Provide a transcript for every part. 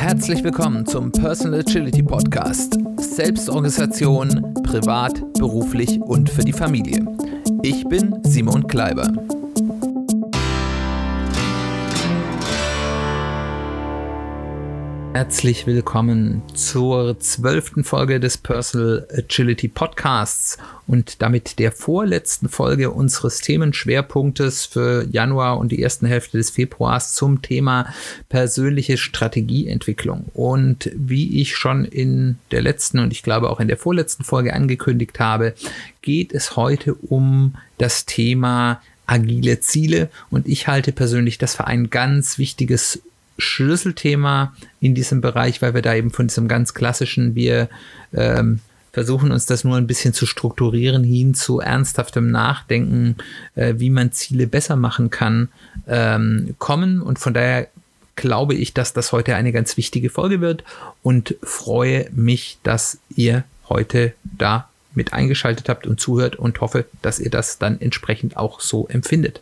Herzlich willkommen zum Personal Agility Podcast. Selbstorganisation, privat, beruflich und für die Familie. Ich bin Simon Kleiber. Herzlich willkommen zur zwölften Folge des Personal Agility Podcasts und damit der vorletzten Folge unseres Themenschwerpunktes für Januar und die ersten Hälfte des Februars zum Thema persönliche Strategieentwicklung. Und wie ich schon in der letzten und ich glaube auch in der vorletzten Folge angekündigt habe, geht es heute um das Thema agile Ziele und ich halte persönlich das für ein ganz wichtiges Schlüsselthema in diesem Bereich, weil wir da eben von diesem ganz klassischen, wir ähm, versuchen uns das nur ein bisschen zu strukturieren, hin zu ernsthaftem Nachdenken, äh, wie man Ziele besser machen kann, ähm, kommen. Und von daher glaube ich, dass das heute eine ganz wichtige Folge wird und freue mich, dass ihr heute da mit eingeschaltet habt und zuhört und hoffe, dass ihr das dann entsprechend auch so empfindet.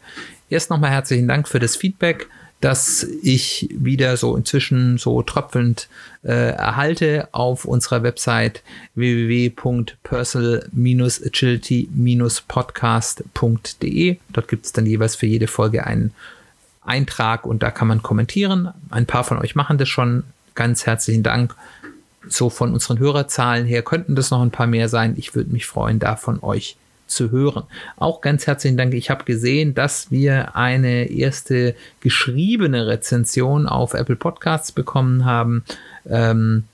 Erst nochmal herzlichen Dank für das Feedback das ich wieder so inzwischen so tröpfelnd äh, erhalte auf unserer Website www.personal-agility-podcast.de. Dort gibt es dann jeweils für jede Folge einen Eintrag und da kann man kommentieren. Ein paar von euch machen das schon. Ganz herzlichen Dank. So von unseren Hörerzahlen her könnten das noch ein paar mehr sein. Ich würde mich freuen, da von euch zu hören. Auch ganz herzlichen Dank. Ich habe gesehen, dass wir eine erste geschriebene Rezension auf Apple Podcasts bekommen haben. Ähm,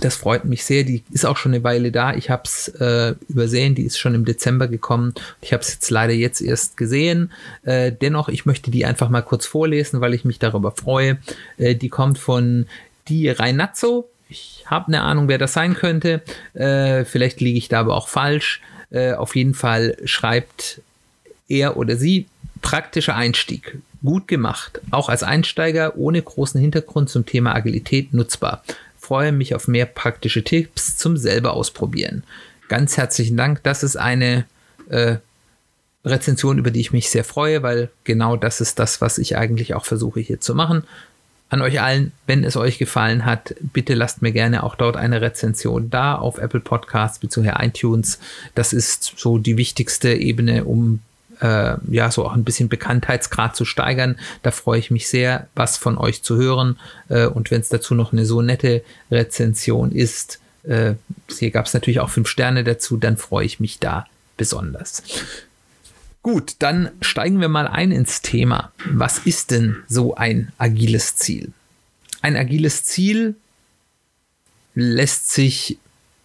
das freut mich sehr. Die ist auch schon eine Weile da. Ich habe es äh, übersehen. Die ist schon im Dezember gekommen. Ich habe es jetzt leider jetzt erst gesehen. Äh, dennoch, ich möchte die einfach mal kurz vorlesen, weil ich mich darüber freue. Äh, die kommt von Di Reinazzo. Ich habe eine Ahnung, wer das sein könnte. Äh, vielleicht liege ich da aber auch falsch. Äh, auf jeden Fall schreibt er oder sie praktischer Einstieg. Gut gemacht. Auch als Einsteiger ohne großen Hintergrund zum Thema Agilität nutzbar. Freue mich auf mehr praktische Tipps zum selber ausprobieren. Ganz herzlichen Dank. Das ist eine äh, Rezension, über die ich mich sehr freue, weil genau das ist das, was ich eigentlich auch versuche hier zu machen an euch allen, wenn es euch gefallen hat, bitte lasst mir gerne auch dort eine Rezension da auf Apple Podcasts bzw. iTunes. Das ist so die wichtigste Ebene, um äh, ja so auch ein bisschen Bekanntheitsgrad zu steigern. Da freue ich mich sehr, was von euch zu hören. Äh, und wenn es dazu noch eine so nette Rezension ist, äh, hier gab es natürlich auch fünf Sterne dazu, dann freue ich mich da besonders. Gut, dann steigen wir mal ein ins Thema. Was ist denn so ein agiles Ziel? Ein agiles Ziel lässt sich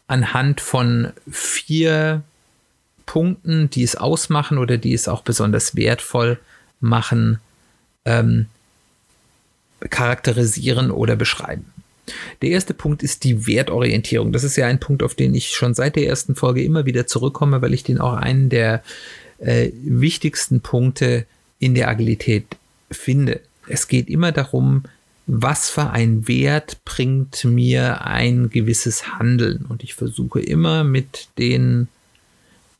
anhand von vier Punkten, die es ausmachen oder die es auch besonders wertvoll machen, ähm, charakterisieren oder beschreiben. Der erste Punkt ist die Wertorientierung. Das ist ja ein Punkt, auf den ich schon seit der ersten Folge immer wieder zurückkomme, weil ich den auch einen der äh, wichtigsten Punkte in der Agilität finde. Es geht immer darum, was für ein Wert bringt mir ein gewisses Handeln. Und ich versuche immer mit den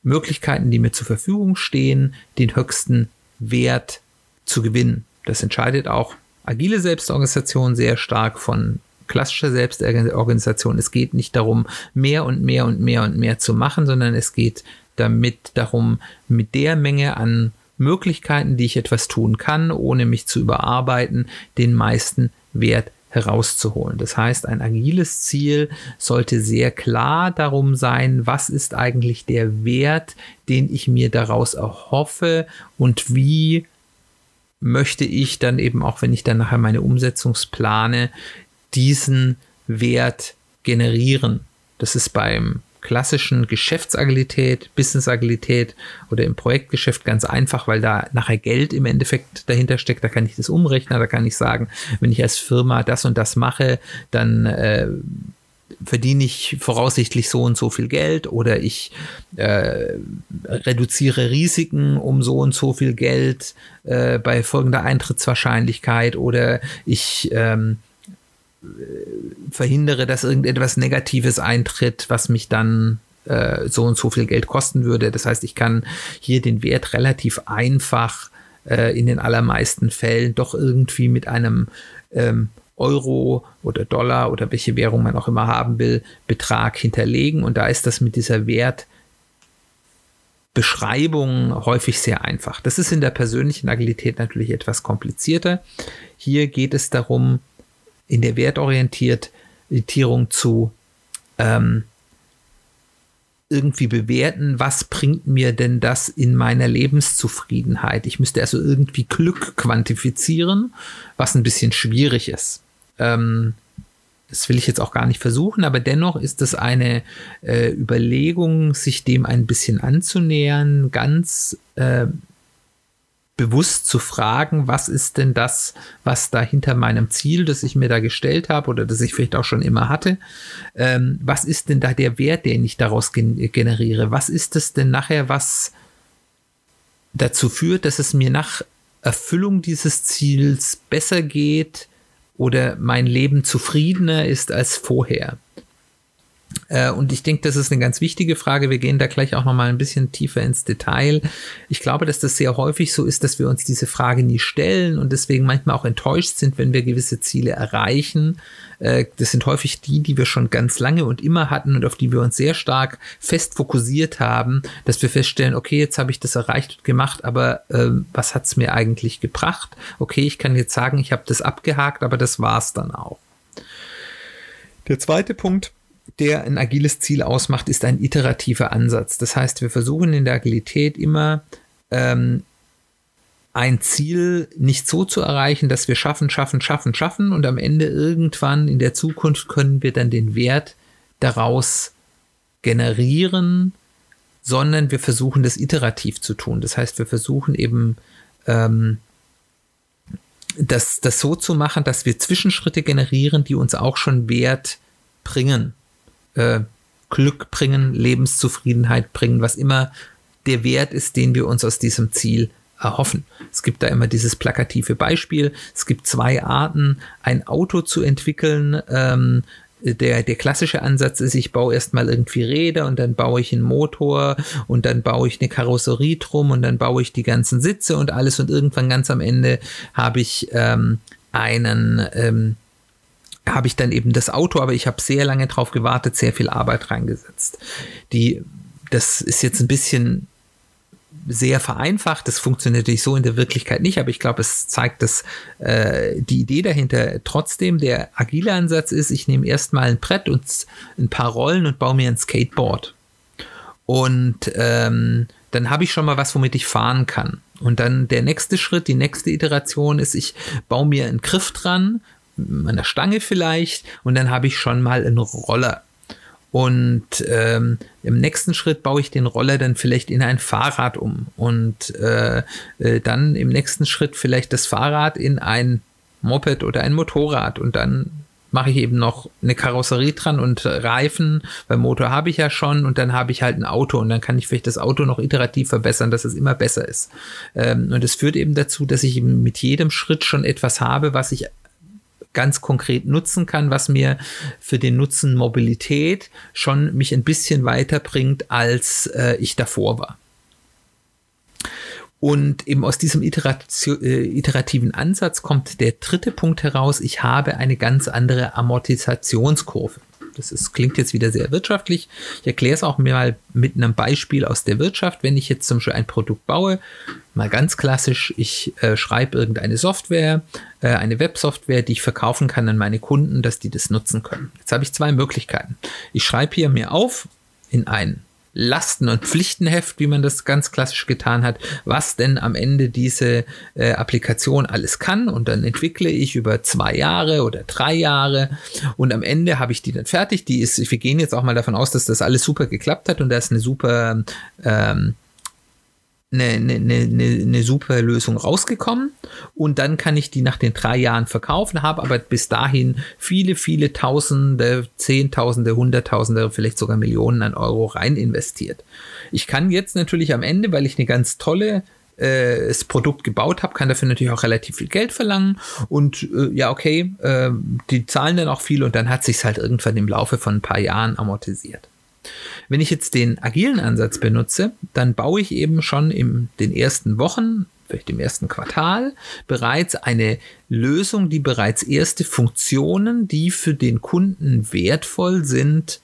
Möglichkeiten, die mir zur Verfügung stehen, den höchsten Wert zu gewinnen. Das entscheidet auch agile Selbstorganisation sehr stark von klassischer Selbstorganisation. Es geht nicht darum, mehr und mehr und mehr und mehr zu machen, sondern es geht damit darum, mit der Menge an Möglichkeiten, die ich etwas tun kann, ohne mich zu überarbeiten, den meisten Wert herauszuholen. Das heißt, ein agiles Ziel sollte sehr klar darum sein, was ist eigentlich der Wert, den ich mir daraus erhoffe und wie möchte ich dann eben auch, wenn ich dann nachher meine Umsetzungsplane, diesen Wert generieren. Das ist beim klassischen Geschäftsagilität, Businessagilität oder im Projektgeschäft ganz einfach, weil da nachher Geld im Endeffekt dahinter steckt. Da kann ich das umrechnen, da kann ich sagen, wenn ich als Firma das und das mache, dann äh, verdiene ich voraussichtlich so und so viel Geld oder ich äh, reduziere Risiken um so und so viel Geld äh, bei folgender Eintrittswahrscheinlichkeit oder ich ähm, verhindere, dass irgendetwas Negatives eintritt, was mich dann äh, so und so viel Geld kosten würde. Das heißt, ich kann hier den Wert relativ einfach äh, in den allermeisten Fällen doch irgendwie mit einem ähm, Euro oder Dollar oder welche Währung man auch immer haben will, Betrag hinterlegen. Und da ist das mit dieser Wertbeschreibung häufig sehr einfach. Das ist in der persönlichen Agilität natürlich etwas komplizierter. Hier geht es darum, in der Wertorientierung zu ähm, irgendwie bewerten, was bringt mir denn das in meiner Lebenszufriedenheit. Ich müsste also irgendwie Glück quantifizieren, was ein bisschen schwierig ist. Ähm, das will ich jetzt auch gar nicht versuchen, aber dennoch ist es eine äh, Überlegung, sich dem ein bisschen anzunähern, ganz äh, bewusst zu fragen, was ist denn das, was da hinter meinem Ziel, das ich mir da gestellt habe oder das ich vielleicht auch schon immer hatte, ähm, was ist denn da der Wert, den ich daraus gen generiere? Was ist es denn nachher, was dazu führt, dass es mir nach Erfüllung dieses Ziels besser geht oder mein Leben zufriedener ist als vorher? Äh, und ich denke, das ist eine ganz wichtige Frage. Wir gehen da gleich auch noch mal ein bisschen tiefer ins Detail. Ich glaube, dass das sehr häufig so ist, dass wir uns diese Frage nie stellen und deswegen manchmal auch enttäuscht sind, wenn wir gewisse Ziele erreichen. Äh, das sind häufig die, die wir schon ganz lange und immer hatten und auf die wir uns sehr stark fest fokussiert haben, dass wir feststellen, okay, jetzt habe ich das erreicht und gemacht, aber äh, was hat es mir eigentlich gebracht? Okay, ich kann jetzt sagen, ich habe das abgehakt, aber das war es dann auch. Der zweite Punkt, der ein agiles Ziel ausmacht, ist ein iterativer Ansatz. Das heißt, wir versuchen in der Agilität immer ähm, ein Ziel nicht so zu erreichen, dass wir schaffen, schaffen, schaffen, schaffen und am Ende irgendwann in der Zukunft können wir dann den Wert daraus generieren, sondern wir versuchen das iterativ zu tun. Das heißt, wir versuchen eben ähm, das, das so zu machen, dass wir Zwischenschritte generieren, die uns auch schon Wert bringen äh, Glück bringen, Lebenszufriedenheit bringen, was immer der Wert ist, den wir uns aus diesem Ziel erhoffen. Es gibt da immer dieses plakative Beispiel. Es gibt zwei Arten, ein Auto zu entwickeln. Ähm, der, der klassische Ansatz ist, ich baue erstmal irgendwie Räder und dann baue ich einen Motor und dann baue ich eine Karosserie drum und dann baue ich die ganzen Sitze und alles und irgendwann ganz am Ende habe ich ähm, einen ähm, habe ich dann eben das Auto, aber ich habe sehr lange drauf gewartet, sehr viel Arbeit reingesetzt. Die, das ist jetzt ein bisschen sehr vereinfacht. Das funktioniert natürlich so in der Wirklichkeit nicht, aber ich glaube, es zeigt, dass äh, die Idee dahinter trotzdem der agile Ansatz ist, ich nehme erstmal ein Brett und ein paar Rollen und baue mir ein Skateboard. Und ähm, dann habe ich schon mal was, womit ich fahren kann. Und dann der nächste Schritt, die nächste Iteration ist, ich baue mir einen Griff dran einer Stange vielleicht und dann habe ich schon mal einen Roller. Und ähm, im nächsten Schritt baue ich den Roller dann vielleicht in ein Fahrrad um und äh, äh, dann im nächsten Schritt vielleicht das Fahrrad in ein Moped oder ein Motorrad und dann mache ich eben noch eine Karosserie dran und Reifen, weil Motor habe ich ja schon und dann habe ich halt ein Auto und dann kann ich vielleicht das Auto noch iterativ verbessern, dass es immer besser ist. Ähm, und es führt eben dazu, dass ich eben mit jedem Schritt schon etwas habe, was ich ganz konkret nutzen kann, was mir für den Nutzen Mobilität schon mich ein bisschen weiterbringt, als äh, ich davor war. Und eben aus diesem äh, iterativen Ansatz kommt der dritte Punkt heraus, ich habe eine ganz andere Amortisationskurve. Das ist, klingt jetzt wieder sehr wirtschaftlich. Ich erkläre es auch mal mit einem Beispiel aus der Wirtschaft. Wenn ich jetzt zum Beispiel ein Produkt baue, mal ganz klassisch, ich äh, schreibe irgendeine Software, äh, eine Websoftware, die ich verkaufen kann an meine Kunden, dass die das nutzen können. Jetzt habe ich zwei Möglichkeiten. Ich schreibe hier mir auf in ein Lasten- und Pflichtenheft, wie man das ganz klassisch getan hat, was denn am Ende diese äh, Applikation alles kann. Und dann entwickle ich über zwei Jahre oder drei Jahre und am Ende habe ich die dann fertig. Die ist, wir gehen jetzt auch mal davon aus, dass das alles super geklappt hat und da ist eine super ähm, eine, eine, eine, eine super Lösung rausgekommen und dann kann ich die nach den drei Jahren verkaufen, habe aber bis dahin viele, viele Tausende, Zehntausende, Hunderttausende, vielleicht sogar Millionen an Euro rein investiert. Ich kann jetzt natürlich am Ende, weil ich eine ganz tolle äh, das Produkt gebaut habe, kann dafür natürlich auch relativ viel Geld verlangen und äh, ja, okay, äh, die zahlen dann auch viel und dann hat sich halt irgendwann im Laufe von ein paar Jahren amortisiert. Wenn ich jetzt den agilen Ansatz benutze, dann baue ich eben schon in den ersten Wochen vielleicht im ersten Quartal, bereits eine Lösung, die bereits erste Funktionen, die für den Kunden wertvoll sind,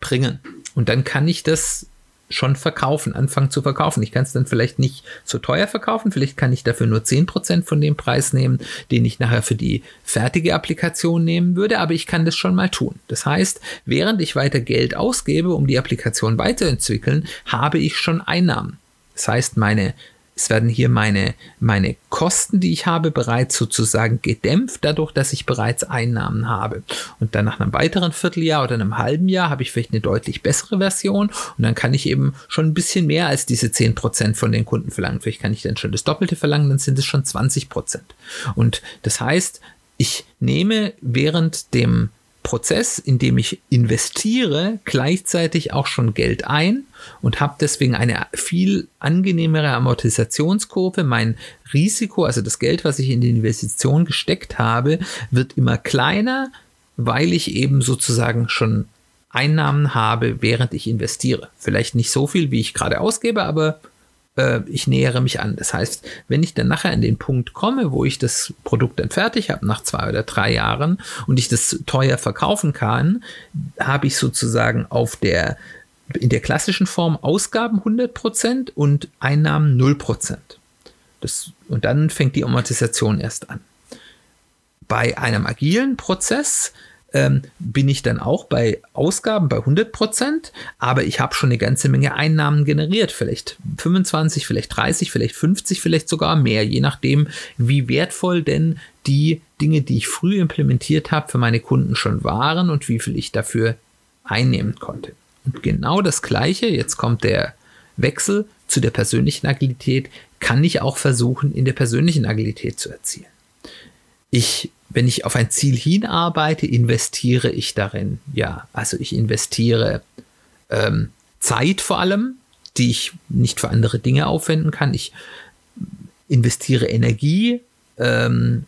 bringen. Und dann kann ich das schon verkaufen, anfangen zu verkaufen. Ich kann es dann vielleicht nicht so teuer verkaufen, vielleicht kann ich dafür nur 10% von dem Preis nehmen, den ich nachher für die fertige Applikation nehmen würde, aber ich kann das schon mal tun. Das heißt, während ich weiter Geld ausgebe, um die Applikation weiterzuentwickeln, habe ich schon Einnahmen. Das heißt, meine es werden hier meine, meine Kosten, die ich habe, bereits sozusagen gedämpft, dadurch, dass ich bereits Einnahmen habe. Und dann nach einem weiteren Vierteljahr oder einem halben Jahr habe ich vielleicht eine deutlich bessere Version und dann kann ich eben schon ein bisschen mehr als diese 10% von den Kunden verlangen. Vielleicht kann ich dann schon das Doppelte verlangen, dann sind es schon 20%. Und das heißt, ich nehme während dem Prozess, in dem ich investiere, gleichzeitig auch schon Geld ein und habe deswegen eine viel angenehmere Amortisationskurve. Mein Risiko, also das Geld, was ich in die Investition gesteckt habe, wird immer kleiner, weil ich eben sozusagen schon Einnahmen habe, während ich investiere. Vielleicht nicht so viel, wie ich gerade ausgebe, aber äh, ich nähere mich an. Das heißt, wenn ich dann nachher an den Punkt komme, wo ich das Produkt dann fertig habe, nach zwei oder drei Jahren, und ich das teuer verkaufen kann, habe ich sozusagen auf der in der klassischen Form Ausgaben 100% und Einnahmen 0%. Das, und dann fängt die Amortisation erst an. Bei einem agilen Prozess ähm, bin ich dann auch bei Ausgaben bei 100 Prozent, aber ich habe schon eine ganze Menge Einnahmen generiert. Vielleicht 25, vielleicht 30, vielleicht 50, vielleicht sogar mehr, je nachdem, wie wertvoll denn die Dinge, die ich früh implementiert habe, für meine Kunden schon waren und wie viel ich dafür einnehmen konnte. Und genau das Gleiche, jetzt kommt der Wechsel zu der persönlichen Agilität, kann ich auch versuchen, in der persönlichen Agilität zu erzielen. Ich wenn ich auf ein Ziel hinarbeite, investiere ich darin. Ja, also ich investiere ähm, Zeit vor allem, die ich nicht für andere Dinge aufwenden kann. Ich investiere Energie, ähm,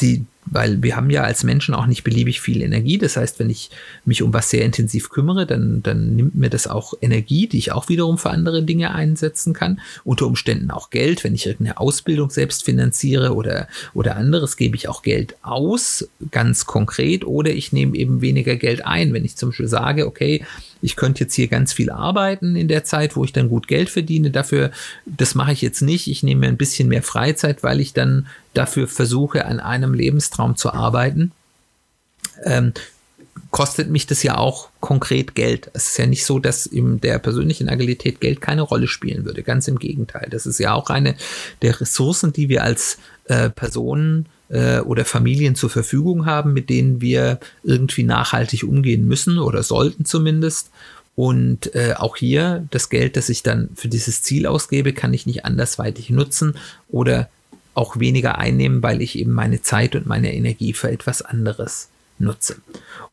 die, weil wir haben ja als Menschen auch nicht beliebig viel Energie. Das heißt, wenn ich mich um was sehr intensiv kümmere, dann, dann nimmt mir das auch Energie, die ich auch wiederum für andere Dinge einsetzen kann. Unter Umständen auch Geld, wenn ich irgendeine Ausbildung selbst finanziere oder, oder anderes, gebe ich auch Geld aus, ganz konkret, oder ich nehme eben weniger Geld ein. Wenn ich zum Beispiel sage, okay, ich könnte jetzt hier ganz viel arbeiten in der Zeit, wo ich dann gut Geld verdiene. Dafür, das mache ich jetzt nicht. Ich nehme mir ein bisschen mehr Freizeit, weil ich dann dafür versuche, an einem Lebenstraum zu arbeiten. Ähm, kostet mich das ja auch konkret Geld. Es ist ja nicht so, dass in der persönlichen Agilität Geld keine Rolle spielen würde. Ganz im Gegenteil. Das ist ja auch eine der Ressourcen, die wir als äh, Personen äh, oder Familien zur Verfügung haben, mit denen wir irgendwie nachhaltig umgehen müssen oder sollten zumindest. Und äh, auch hier das Geld, das ich dann für dieses Ziel ausgebe, kann ich nicht andersweitig nutzen oder auch weniger einnehmen, weil ich eben meine Zeit und meine Energie für etwas anderes nutze.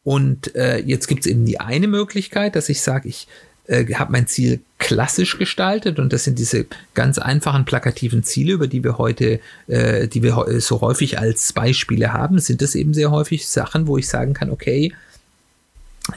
Und äh, jetzt gibt es eben die eine Möglichkeit, dass ich sage, ich äh, habe mein Ziel klassisch gestaltet und das sind diese ganz einfachen plakativen Ziele, über die wir heute, äh, die wir so häufig als Beispiele haben, sind das eben sehr häufig Sachen, wo ich sagen kann, okay,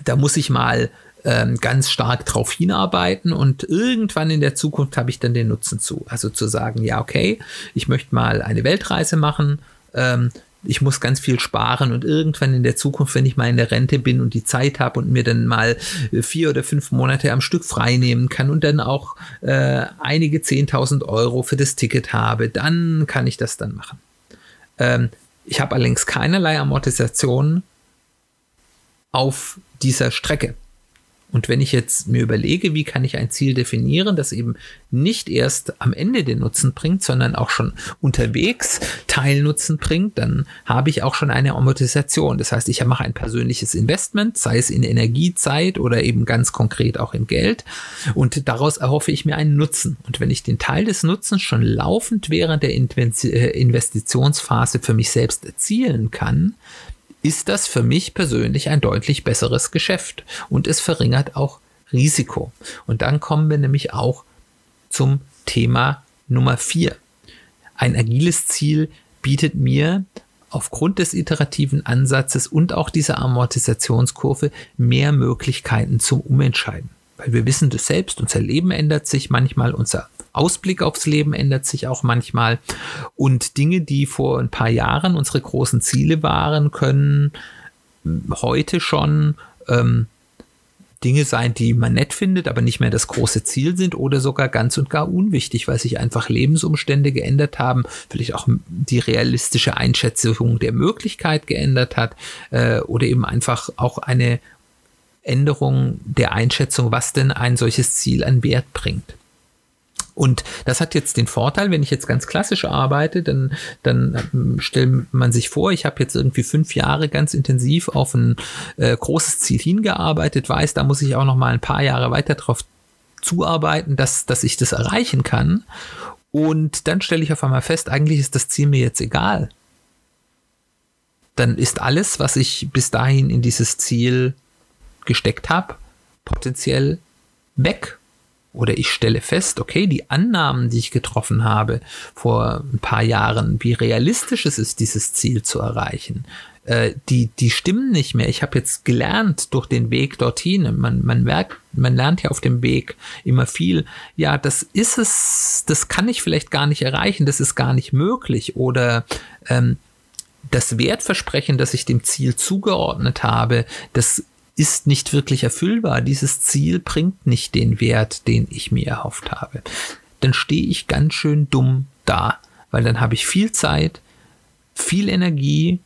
da muss ich mal ähm, ganz stark drauf hinarbeiten und irgendwann in der Zukunft habe ich dann den Nutzen zu. Also zu sagen, ja, okay, ich möchte mal eine Weltreise machen, ähm, ich muss ganz viel sparen und irgendwann in der Zukunft, wenn ich mal in der Rente bin und die Zeit habe und mir dann mal äh, vier oder fünf Monate am Stück frei nehmen kann und dann auch äh, einige zehntausend Euro für das Ticket habe, dann kann ich das dann machen. Ähm, ich habe allerdings keinerlei Amortisation auf dieser Strecke. Und wenn ich jetzt mir überlege, wie kann ich ein Ziel definieren, das eben nicht erst am Ende den Nutzen bringt, sondern auch schon unterwegs Teilnutzen bringt, dann habe ich auch schon eine Amortisation. Das heißt, ich mache ein persönliches Investment, sei es in Energiezeit oder eben ganz konkret auch in Geld. Und daraus erhoffe ich mir einen Nutzen. Und wenn ich den Teil des Nutzens schon laufend während der äh, Investitionsphase für mich selbst erzielen kann, ist das für mich persönlich ein deutlich besseres Geschäft und es verringert auch Risiko. Und dann kommen wir nämlich auch zum Thema Nummer vier. Ein agiles Ziel bietet mir aufgrund des iterativen Ansatzes und auch dieser Amortisationskurve mehr Möglichkeiten zum Umentscheiden. Weil wir wissen das selbst, unser Leben ändert sich manchmal, unser Ausblick aufs Leben ändert sich auch manchmal. Und Dinge, die vor ein paar Jahren unsere großen Ziele waren, können heute schon ähm, Dinge sein, die man nett findet, aber nicht mehr das große Ziel sind oder sogar ganz und gar unwichtig, weil sich einfach Lebensumstände geändert haben, vielleicht auch die realistische Einschätzung der Möglichkeit geändert hat äh, oder eben einfach auch eine Änderung der Einschätzung, was denn ein solches Ziel an Wert bringt. Und das hat jetzt den Vorteil, wenn ich jetzt ganz klassisch arbeite, dann, dann ähm, stellt man sich vor, ich habe jetzt irgendwie fünf Jahre ganz intensiv auf ein äh, großes Ziel hingearbeitet, weiß, da muss ich auch noch mal ein paar Jahre weiter drauf zuarbeiten, dass, dass ich das erreichen kann. Und dann stelle ich auf einmal fest, eigentlich ist das Ziel mir jetzt egal. Dann ist alles, was ich bis dahin in dieses Ziel gesteckt habe, potenziell weg oder ich stelle fest, okay, die Annahmen, die ich getroffen habe vor ein paar Jahren, wie realistisch es ist, dieses Ziel zu erreichen, äh, die, die stimmen nicht mehr. Ich habe jetzt gelernt durch den Weg dorthin. Man, man merkt, man lernt ja auf dem Weg immer viel. Ja, das ist es, das kann ich vielleicht gar nicht erreichen, das ist gar nicht möglich. Oder ähm, das Wertversprechen, das ich dem Ziel zugeordnet habe, das ist nicht wirklich erfüllbar. Dieses Ziel bringt nicht den Wert, den ich mir erhofft habe. Dann stehe ich ganz schön dumm da, weil dann habe ich viel Zeit, viel Energie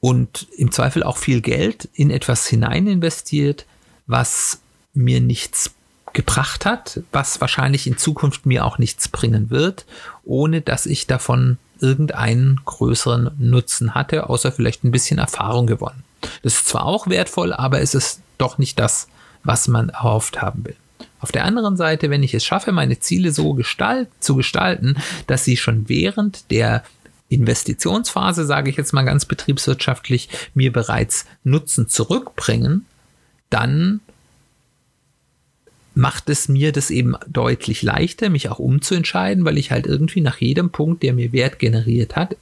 und im Zweifel auch viel Geld in etwas hinein investiert, was mir nichts gebracht hat, was wahrscheinlich in Zukunft mir auch nichts bringen wird, ohne dass ich davon irgendeinen größeren Nutzen hatte, außer vielleicht ein bisschen Erfahrung gewonnen. Das ist zwar auch wertvoll, aber es ist doch nicht das, was man erhofft haben will. Auf der anderen Seite, wenn ich es schaffe, meine Ziele so gestalt, zu gestalten, dass sie schon während der Investitionsphase, sage ich jetzt mal ganz betriebswirtschaftlich, mir bereits Nutzen zurückbringen, dann macht es mir das eben deutlich leichter, mich auch umzuentscheiden, weil ich halt irgendwie nach jedem Punkt, der mir Wert generiert hat,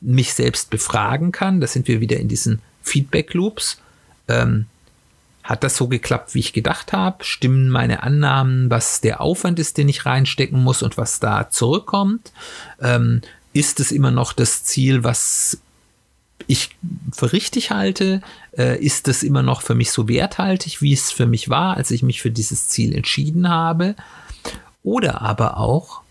mich selbst befragen kann. Da sind wir wieder in diesen Feedback Loops. Ähm, hat das so geklappt, wie ich gedacht habe? Stimmen meine Annahmen, was der Aufwand ist, den ich reinstecken muss und was da zurückkommt? Ähm, ist es immer noch das Ziel, was ich für richtig halte? Äh, ist es immer noch für mich so werthaltig, wie es für mich war, als ich mich für dieses Ziel entschieden habe? Oder aber auch,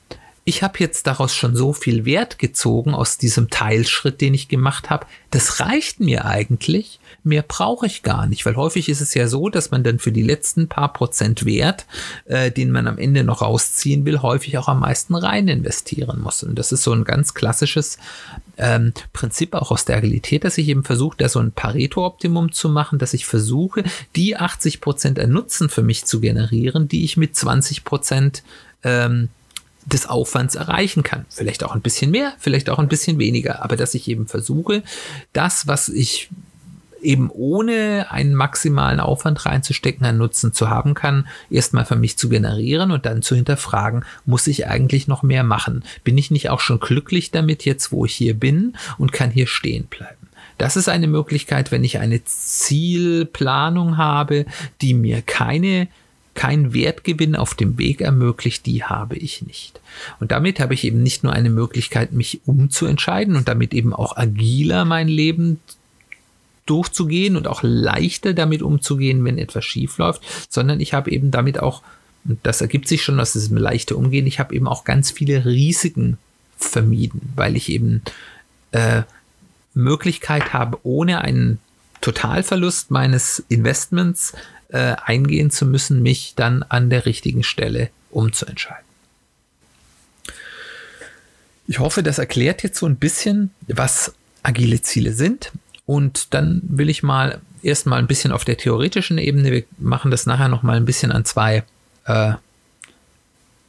ich habe jetzt daraus schon so viel Wert gezogen aus diesem Teilschritt, den ich gemacht habe. Das reicht mir eigentlich. Mehr brauche ich gar nicht, weil häufig ist es ja so, dass man dann für die letzten paar Prozent Wert, äh, den man am Ende noch rausziehen will, häufig auch am meisten rein investieren muss. Und das ist so ein ganz klassisches ähm, Prinzip auch aus der Agilität, dass ich eben versuche, da so ein Pareto-Optimum zu machen, dass ich versuche, die 80 Prozent an Nutzen für mich zu generieren, die ich mit 20 Prozent ähm, des Aufwands erreichen kann. Vielleicht auch ein bisschen mehr, vielleicht auch ein bisschen weniger, aber dass ich eben versuche, das, was ich eben ohne einen maximalen Aufwand reinzustecken, einen Nutzen zu haben kann, erstmal für mich zu generieren und dann zu hinterfragen, muss ich eigentlich noch mehr machen? Bin ich nicht auch schon glücklich damit jetzt, wo ich hier bin und kann hier stehen bleiben? Das ist eine Möglichkeit, wenn ich eine Zielplanung habe, die mir keine kein Wertgewinn auf dem Weg ermöglicht, die habe ich nicht. Und damit habe ich eben nicht nur eine Möglichkeit, mich umzuentscheiden und damit eben auch agiler mein Leben durchzugehen und auch leichter damit umzugehen, wenn etwas schief läuft, sondern ich habe eben damit auch, und das ergibt sich schon aus diesem leichten Umgehen, ich habe eben auch ganz viele Risiken vermieden, weil ich eben äh, Möglichkeit habe, ohne einen Totalverlust meines Investments äh, eingehen zu müssen, mich dann an der richtigen Stelle umzuentscheiden. Ich hoffe, das erklärt jetzt so ein bisschen, was agile Ziele sind. Und dann will ich mal erstmal ein bisschen auf der theoretischen Ebene, wir machen das nachher noch mal ein bisschen an zwei äh,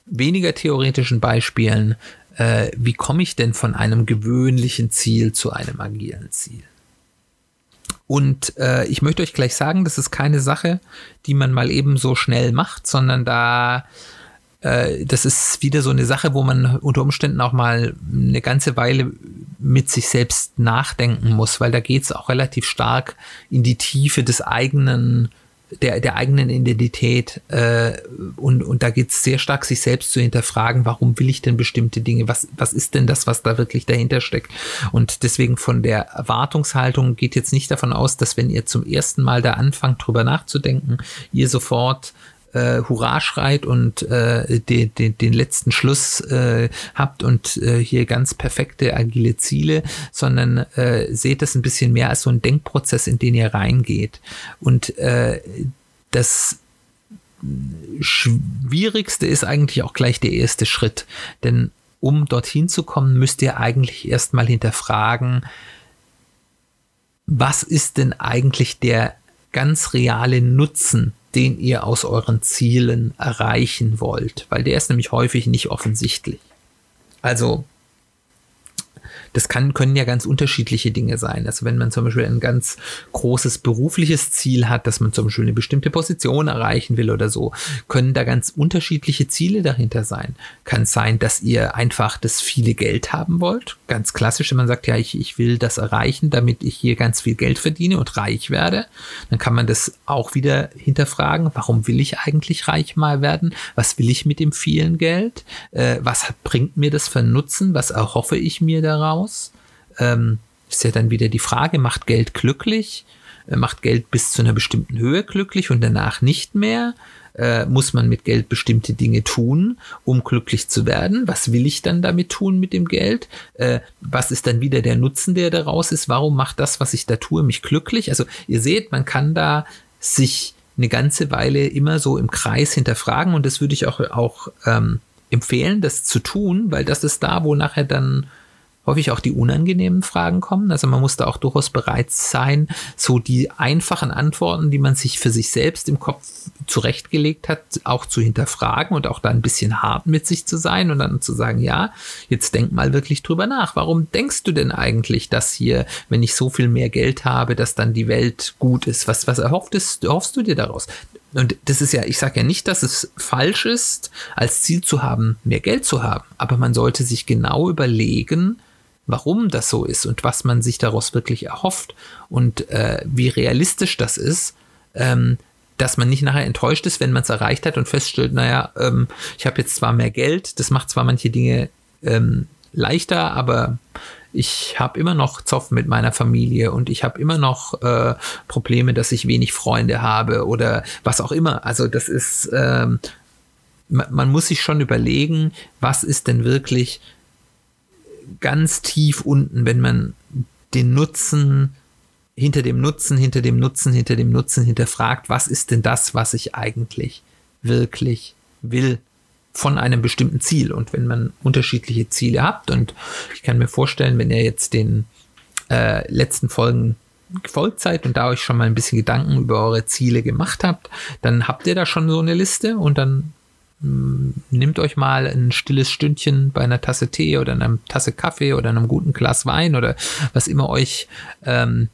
weniger theoretischen Beispielen. Äh, wie komme ich denn von einem gewöhnlichen Ziel zu einem agilen Ziel? Und äh, ich möchte euch gleich sagen, das ist keine Sache, die man mal eben so schnell macht, sondern da äh, das ist wieder so eine Sache, wo man unter Umständen auch mal eine ganze Weile mit sich selbst nachdenken muss, weil da geht es auch relativ stark in die Tiefe des eigenen der, der eigenen Identität äh, und, und da geht es sehr stark, sich selbst zu hinterfragen, warum will ich denn bestimmte Dinge, was, was ist denn das, was da wirklich dahinter steckt. Und deswegen von der Erwartungshaltung geht jetzt nicht davon aus, dass wenn ihr zum ersten Mal da anfangt, drüber nachzudenken, ihr sofort äh, Hurra schreit und äh, den, den, den letzten Schluss äh, habt und äh, hier ganz perfekte agile Ziele, sondern äh, seht es ein bisschen mehr als so ein Denkprozess, in den ihr reingeht. Und äh, das Schwierigste ist eigentlich auch gleich der erste Schritt, denn um dorthin zu kommen, müsst ihr eigentlich erstmal hinterfragen, was ist denn eigentlich der ganz reale Nutzen den ihr aus euren Zielen erreichen wollt, weil der ist nämlich häufig nicht offensichtlich. Also das kann, können ja ganz unterschiedliche Dinge sein. Also wenn man zum Beispiel ein ganz großes berufliches Ziel hat, dass man zum Beispiel eine bestimmte Position erreichen will oder so, können da ganz unterschiedliche Ziele dahinter sein. Kann sein, dass ihr einfach das viele Geld haben wollt. Ganz klassisch, wenn man sagt, ja, ich, ich will das erreichen, damit ich hier ganz viel Geld verdiene und reich werde. Dann kann man das auch wieder hinterfragen. Warum will ich eigentlich reich mal werden? Was will ich mit dem vielen Geld? Äh, was bringt mir das für Nutzen? Was erhoffe ich mir daraus? Aus. Ähm, ist ja dann wieder die Frage, macht Geld glücklich? Äh, macht Geld bis zu einer bestimmten Höhe glücklich und danach nicht mehr? Äh, muss man mit Geld bestimmte Dinge tun, um glücklich zu werden? Was will ich dann damit tun mit dem Geld? Äh, was ist dann wieder der Nutzen, der daraus ist? Warum macht das, was ich da tue, mich glücklich? Also ihr seht, man kann da sich eine ganze Weile immer so im Kreis hinterfragen und das würde ich auch, auch ähm, empfehlen, das zu tun, weil das ist da, wo nachher dann häufig auch die unangenehmen Fragen kommen. Also man muss da auch durchaus bereit sein, so die einfachen Antworten, die man sich für sich selbst im Kopf zurechtgelegt hat, auch zu hinterfragen und auch da ein bisschen hart mit sich zu sein und dann zu sagen, ja, jetzt denk mal wirklich drüber nach. Warum denkst du denn eigentlich, dass hier, wenn ich so viel mehr Geld habe, dass dann die Welt gut ist? Was, was erhoffst, erhoffst du dir daraus? Und das ist ja, ich sage ja nicht, dass es falsch ist, als Ziel zu haben, mehr Geld zu haben, aber man sollte sich genau überlegen, warum das so ist und was man sich daraus wirklich erhofft und äh, wie realistisch das ist, ähm, dass man nicht nachher enttäuscht ist, wenn man es erreicht hat und feststellt, naja, ähm, ich habe jetzt zwar mehr Geld, das macht zwar manche Dinge ähm, leichter, aber ich habe immer noch Zoff mit meiner Familie und ich habe immer noch äh, Probleme, dass ich wenig Freunde habe oder was auch immer. Also das ist, ähm, man, man muss sich schon überlegen, was ist denn wirklich ganz tief unten, wenn man den Nutzen hinter dem Nutzen, hinter dem Nutzen, hinter dem Nutzen hinterfragt, was ist denn das, was ich eigentlich wirklich will von einem bestimmten Ziel. Und wenn man unterschiedliche Ziele habt, und ich kann mir vorstellen, wenn ihr jetzt den äh, letzten Folgen gefolgt seid und da euch schon mal ein bisschen Gedanken über eure Ziele gemacht habt, dann habt ihr da schon so eine Liste und dann nehmt euch mal ein stilles Stündchen bei einer Tasse Tee oder einer Tasse Kaffee oder einem guten Glas Wein oder was immer euch ähm,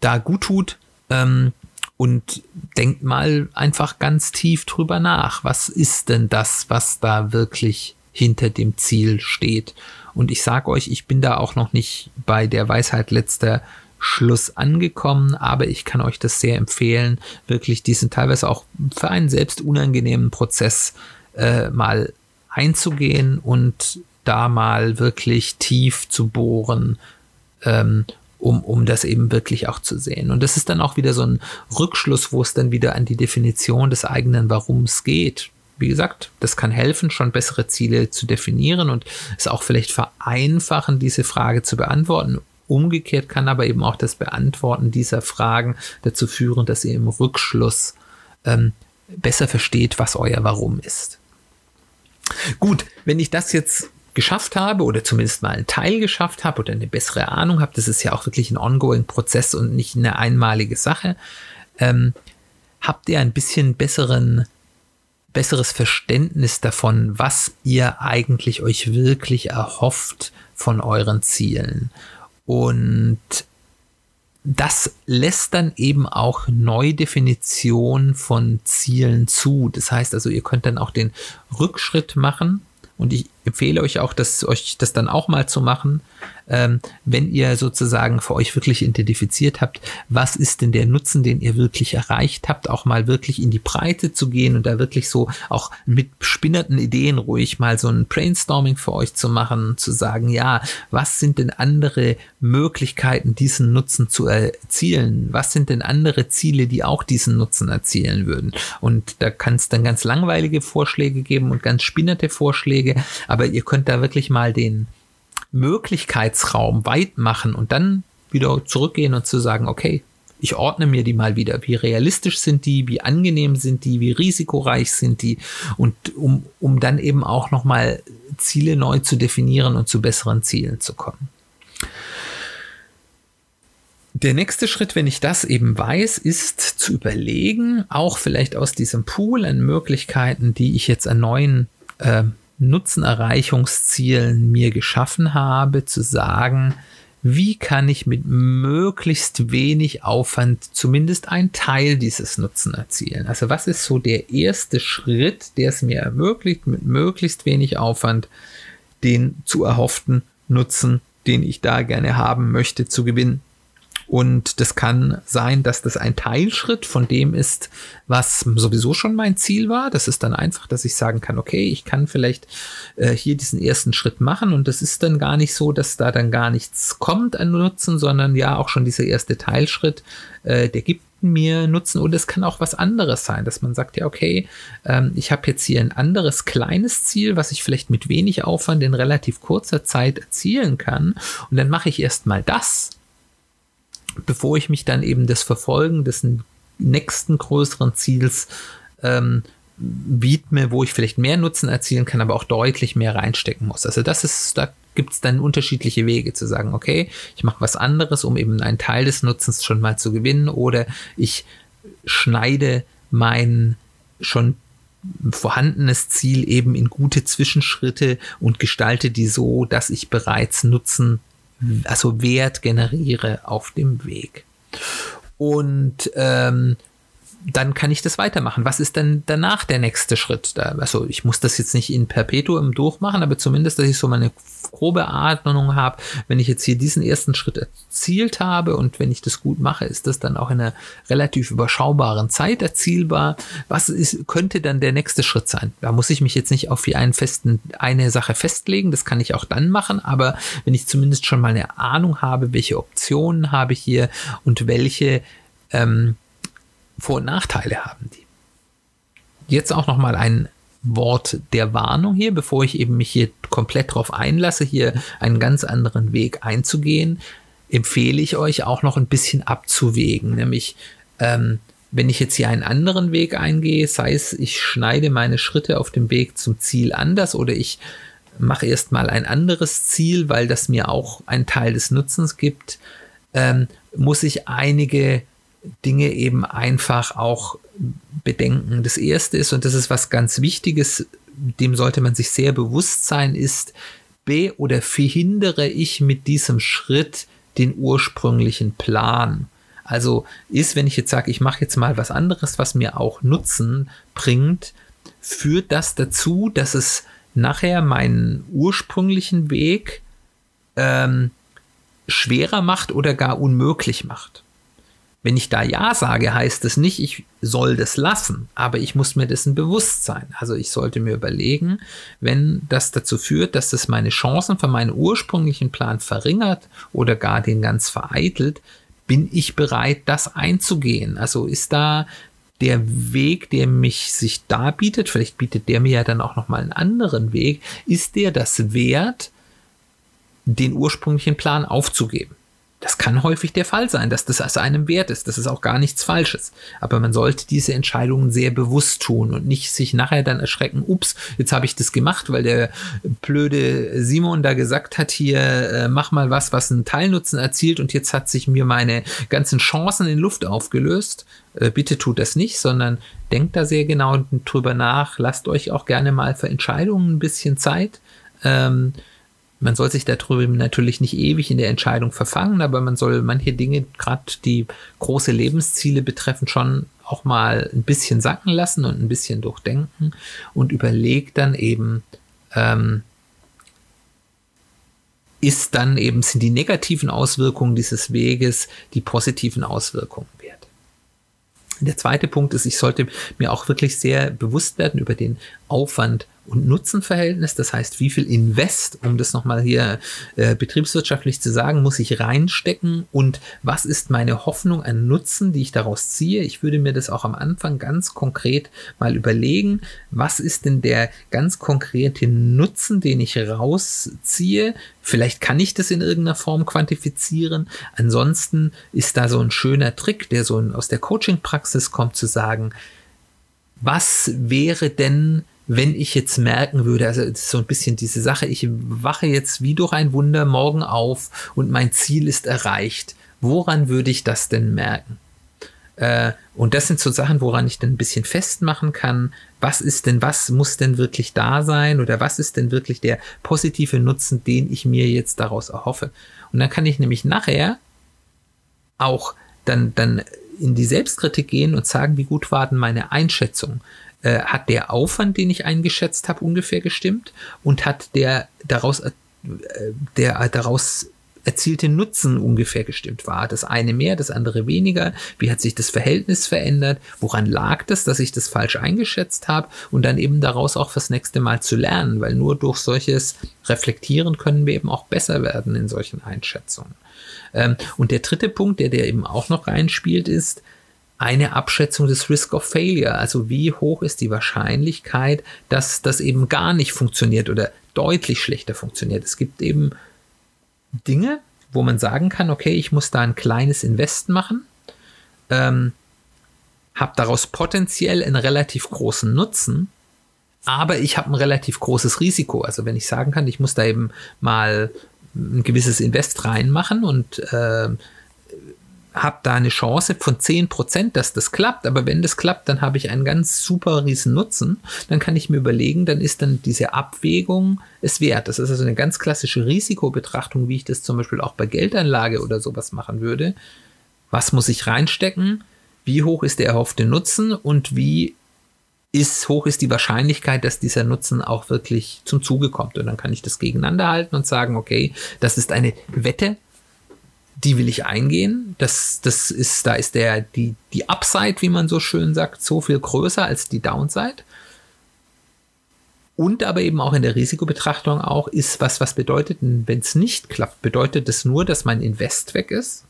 da gut tut ähm, und denkt mal einfach ganz tief drüber nach. Was ist denn das, was da wirklich hinter dem Ziel steht? Und ich sage euch, ich bin da auch noch nicht bei der Weisheit letzter Schluss angekommen, aber ich kann euch das sehr empfehlen, wirklich diesen teilweise auch für einen selbst unangenehmen Prozess äh, mal einzugehen und da mal wirklich tief zu bohren, ähm, um, um das eben wirklich auch zu sehen. Und das ist dann auch wieder so ein Rückschluss, wo es dann wieder an die Definition des eigenen Warums geht. Wie gesagt, das kann helfen, schon bessere Ziele zu definieren und es auch vielleicht vereinfachen, diese Frage zu beantworten Umgekehrt kann aber eben auch das Beantworten dieser Fragen dazu führen, dass ihr im Rückschluss ähm, besser versteht, was euer Warum ist. Gut, wenn ich das jetzt geschafft habe oder zumindest mal einen Teil geschafft habe oder eine bessere Ahnung habe, das ist ja auch wirklich ein ongoing Prozess und nicht eine einmalige Sache, ähm, habt ihr ein bisschen besseren besseres Verständnis davon, was ihr eigentlich euch wirklich erhofft von euren Zielen. Und das lässt dann eben auch Neudefinition von Zielen zu. Das heißt also, ihr könnt dann auch den Rückschritt machen. Und ich, empfehle euch auch, dass euch das dann auch mal zu machen, ähm, wenn ihr sozusagen für euch wirklich identifiziert habt, was ist denn der Nutzen, den ihr wirklich erreicht habt, auch mal wirklich in die Breite zu gehen und da wirklich so auch mit spinnerten Ideen ruhig mal so ein Brainstorming für euch zu machen, zu sagen, ja, was sind denn andere Möglichkeiten, diesen Nutzen zu erzielen? Was sind denn andere Ziele, die auch diesen Nutzen erzielen würden? Und da kann es dann ganz langweilige Vorschläge geben und ganz spinnerte Vorschläge, aber ihr könnt da wirklich mal den Möglichkeitsraum weit machen und dann wieder zurückgehen und zu sagen, okay, ich ordne mir die mal wieder. Wie realistisch sind die? Wie angenehm sind die? Wie risikoreich sind die? Und um, um dann eben auch nochmal Ziele neu zu definieren und zu besseren Zielen zu kommen. Der nächste Schritt, wenn ich das eben weiß, ist zu überlegen, auch vielleicht aus diesem Pool an Möglichkeiten, die ich jetzt an neuen äh, Nutzenerreichungszielen mir geschaffen habe, zu sagen, wie kann ich mit möglichst wenig Aufwand zumindest einen Teil dieses Nutzen erzielen? Also was ist so der erste Schritt, der es mir ermöglicht, mit möglichst wenig Aufwand den zu erhofften Nutzen, den ich da gerne haben möchte, zu gewinnen? Und das kann sein, dass das ein Teilschritt von dem ist, was sowieso schon mein Ziel war. Das ist dann einfach, dass ich sagen kann, okay, ich kann vielleicht äh, hier diesen ersten Schritt machen. Und das ist dann gar nicht so, dass da dann gar nichts kommt an Nutzen, sondern ja auch schon dieser erste Teilschritt, äh, der gibt mir Nutzen. Und es kann auch was anderes sein, dass man sagt, ja, okay, ähm, ich habe jetzt hier ein anderes kleines Ziel, was ich vielleicht mit wenig Aufwand in relativ kurzer Zeit erzielen kann. Und dann mache ich erstmal das bevor ich mich dann eben das Verfolgen des nächsten größeren Ziels ähm, widme, wo ich vielleicht mehr Nutzen erzielen kann, aber auch deutlich mehr reinstecken muss. Also das ist, da gibt es dann unterschiedliche Wege zu sagen, okay, ich mache was anderes, um eben einen Teil des Nutzens schon mal zu gewinnen, oder ich schneide mein schon vorhandenes Ziel eben in gute Zwischenschritte und gestalte die so, dass ich bereits Nutzen also Wert generiere auf dem Weg. Und ähm, dann kann ich das weitermachen. Was ist denn danach der nächste Schritt? Also ich muss das jetzt nicht in Perpetuum durchmachen, aber zumindest, dass ich so meine grobe Ordnung habe. Wenn ich jetzt hier diesen ersten Schritt erzielt habe und wenn ich das gut mache, ist das dann auch in einer relativ überschaubaren Zeit erzielbar. Was ist, könnte dann der nächste Schritt sein? Da muss ich mich jetzt nicht auf einen festen, eine Sache festlegen. Das kann ich auch dann machen. Aber wenn ich zumindest schon mal eine Ahnung habe, welche Optionen habe ich hier und welche ähm, vor- und Nachteile haben die. Jetzt auch noch mal ein Wort der Warnung hier, bevor ich eben mich hier komplett darauf einlasse, hier einen ganz anderen Weg einzugehen, empfehle ich euch auch noch ein bisschen abzuwägen, nämlich ähm, wenn ich jetzt hier einen anderen Weg eingehe, sei es, ich schneide meine Schritte auf dem Weg zum Ziel anders oder ich mache erstmal ein anderes Ziel, weil das mir auch einen Teil des Nutzens gibt, ähm, muss ich einige Dinge eben einfach auch bedenken. Das erste ist, und das ist was ganz Wichtiges, dem sollte man sich sehr bewusst sein, ist, be- oder verhindere ich mit diesem Schritt den ursprünglichen Plan. Also ist, wenn ich jetzt sage, ich mache jetzt mal was anderes, was mir auch Nutzen bringt, führt das dazu, dass es nachher meinen ursprünglichen Weg ähm, schwerer macht oder gar unmöglich macht. Wenn ich da Ja sage, heißt es nicht, ich soll das lassen, aber ich muss mir dessen bewusst sein. Also ich sollte mir überlegen, wenn das dazu führt, dass es meine Chancen für meinen ursprünglichen Plan verringert oder gar den ganz vereitelt, bin ich bereit, das einzugehen. Also ist da der Weg, der mich sich da bietet, vielleicht bietet der mir ja dann auch noch mal einen anderen Weg, ist der das wert, den ursprünglichen Plan aufzugeben? Das kann häufig der Fall sein, dass das als einem wert ist. Das ist auch gar nichts Falsches. Aber man sollte diese Entscheidungen sehr bewusst tun und nicht sich nachher dann erschrecken, ups, jetzt habe ich das gemacht, weil der blöde Simon da gesagt hat, hier äh, mach mal was, was einen Teilnutzen erzielt und jetzt hat sich mir meine ganzen Chancen in Luft aufgelöst. Äh, bitte tut das nicht, sondern denkt da sehr genau drüber nach. Lasst euch auch gerne mal für Entscheidungen ein bisschen Zeit. Ähm, man soll sich darüber natürlich nicht ewig in der Entscheidung verfangen, aber man soll manche Dinge, gerade die große Lebensziele betreffen, schon auch mal ein bisschen sacken lassen und ein bisschen durchdenken und überlegt dann eben, ähm, ist dann eben, sind die negativen Auswirkungen dieses Weges die positiven Auswirkungen wert. Der zweite Punkt ist, ich sollte mir auch wirklich sehr bewusst werden über den Aufwand und Nutzenverhältnis. Das heißt, wie viel Invest, um das nochmal hier äh, betriebswirtschaftlich zu sagen, muss ich reinstecken und was ist meine Hoffnung an Nutzen, die ich daraus ziehe. Ich würde mir das auch am Anfang ganz konkret mal überlegen. Was ist denn der ganz konkrete Nutzen, den ich rausziehe? Vielleicht kann ich das in irgendeiner Form quantifizieren. Ansonsten ist da so ein schöner Trick, der so aus der Coaching-Praxis kommt, zu sagen, was wäre denn wenn ich jetzt merken würde, also so ein bisschen diese Sache, ich wache jetzt wie durch ein Wunder morgen auf und mein Ziel ist erreicht. Woran würde ich das denn merken? Äh, und das sind so Sachen, woran ich dann ein bisschen festmachen kann, was ist denn, was muss denn wirklich da sein oder was ist denn wirklich der positive Nutzen, den ich mir jetzt daraus erhoffe. Und dann kann ich nämlich nachher auch dann, dann in die Selbstkritik gehen und sagen, wie gut war denn meine Einschätzung? Äh, hat der Aufwand, den ich eingeschätzt habe, ungefähr gestimmt und hat der daraus, äh, der daraus erzielte Nutzen ungefähr gestimmt war. Das eine mehr, das andere weniger. Wie hat sich das Verhältnis verändert? Woran lag das, dass ich das falsch eingeschätzt habe? Und dann eben daraus auch fürs nächste Mal zu lernen, weil nur durch solches Reflektieren können wir eben auch besser werden in solchen Einschätzungen. Ähm, und der dritte Punkt, der der eben auch noch reinspielt, ist, eine Abschätzung des Risk of Failure. Also wie hoch ist die Wahrscheinlichkeit, dass das eben gar nicht funktioniert oder deutlich schlechter funktioniert. Es gibt eben Dinge, wo man sagen kann, okay, ich muss da ein kleines Invest machen, ähm, habe daraus potenziell einen relativ großen Nutzen, aber ich habe ein relativ großes Risiko. Also wenn ich sagen kann, ich muss da eben mal ein gewisses Invest reinmachen und äh, habe da eine Chance von 10%, dass das klappt, aber wenn das klappt, dann habe ich einen ganz super riesen Nutzen. Dann kann ich mir überlegen, dann ist dann diese Abwägung es wert. Das ist also eine ganz klassische Risikobetrachtung, wie ich das zum Beispiel auch bei Geldanlage oder sowas machen würde. Was muss ich reinstecken? Wie hoch ist der erhoffte Nutzen und wie ist, hoch ist die Wahrscheinlichkeit, dass dieser Nutzen auch wirklich zum Zuge kommt. Und dann kann ich das gegeneinander halten und sagen, okay, das ist eine Wette, die will ich eingehen. Das, das ist, da ist der, die, die Upside, wie man so schön sagt, so viel größer als die Downside. Und aber eben auch in der Risikobetrachtung auch ist, was, was bedeutet, wenn es nicht klappt, bedeutet das nur, dass mein Invest weg ist?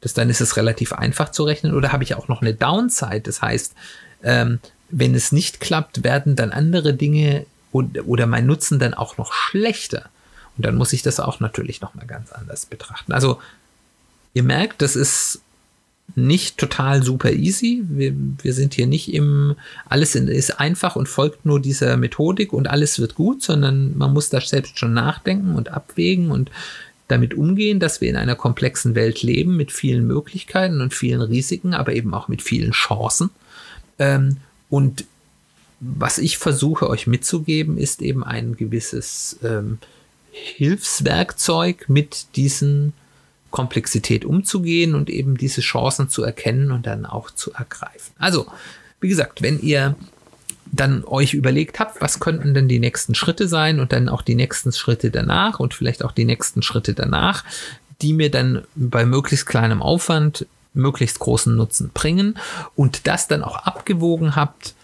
Das, dann ist es relativ einfach zu rechnen. Oder habe ich auch noch eine Downside? Das heißt, ähm, wenn es nicht klappt, werden dann andere Dinge oder, oder mein Nutzen dann auch noch schlechter. Und dann muss ich das auch natürlich nochmal ganz anders betrachten. Also Ihr merkt, das ist nicht total super easy. Wir, wir sind hier nicht im, alles ist einfach und folgt nur dieser Methodik und alles wird gut, sondern man muss da selbst schon nachdenken und abwägen und damit umgehen, dass wir in einer komplexen Welt leben mit vielen Möglichkeiten und vielen Risiken, aber eben auch mit vielen Chancen. Ähm, und was ich versuche euch mitzugeben, ist eben ein gewisses ähm, Hilfswerkzeug mit diesen Komplexität umzugehen und eben diese Chancen zu erkennen und dann auch zu ergreifen. Also, wie gesagt, wenn ihr dann euch überlegt habt, was könnten denn die nächsten Schritte sein und dann auch die nächsten Schritte danach und vielleicht auch die nächsten Schritte danach, die mir dann bei möglichst kleinem Aufwand möglichst großen Nutzen bringen und das dann auch abgewogen habt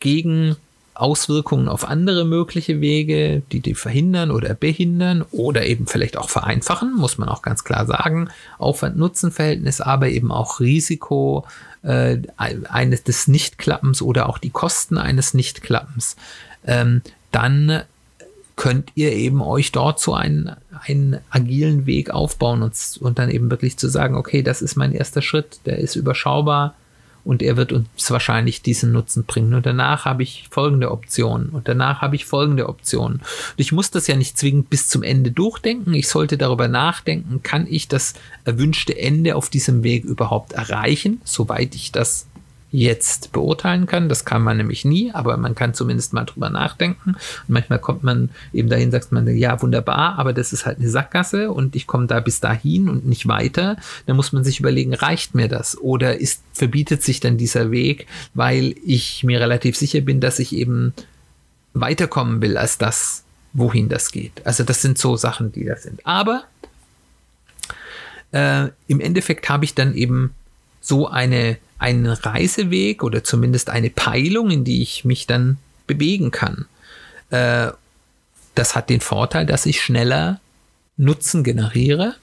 gegen Auswirkungen auf andere mögliche Wege, die die verhindern oder behindern oder eben vielleicht auch vereinfachen, muss man auch ganz klar sagen. Aufwand-Nutzen-Verhältnis, aber eben auch Risiko äh, eines des Nichtklappens oder auch die Kosten eines Nichtklappens. Ähm, dann könnt ihr eben euch dort so einen, einen agilen Weg aufbauen und, und dann eben wirklich zu sagen, okay, das ist mein erster Schritt, der ist überschaubar, und er wird uns wahrscheinlich diesen Nutzen bringen. Und danach habe ich folgende Optionen und danach habe ich folgende Optionen. Und ich muss das ja nicht zwingend bis zum Ende durchdenken. Ich sollte darüber nachdenken, kann ich das erwünschte Ende auf diesem Weg überhaupt erreichen, soweit ich das jetzt beurteilen kann. Das kann man nämlich nie, aber man kann zumindest mal drüber nachdenken. Und manchmal kommt man eben dahin, sagt man, ja, wunderbar, aber das ist halt eine Sackgasse und ich komme da bis dahin und nicht weiter. Da muss man sich überlegen, reicht mir das? Oder ist, verbietet sich dann dieser Weg, weil ich mir relativ sicher bin, dass ich eben weiterkommen will als das, wohin das geht. Also das sind so Sachen, die da sind. Aber äh, im Endeffekt habe ich dann eben so eine, einen Reiseweg oder zumindest eine Peilung, in die ich mich dann bewegen kann. Äh, das hat den Vorteil, dass ich schneller Nutzen generiere.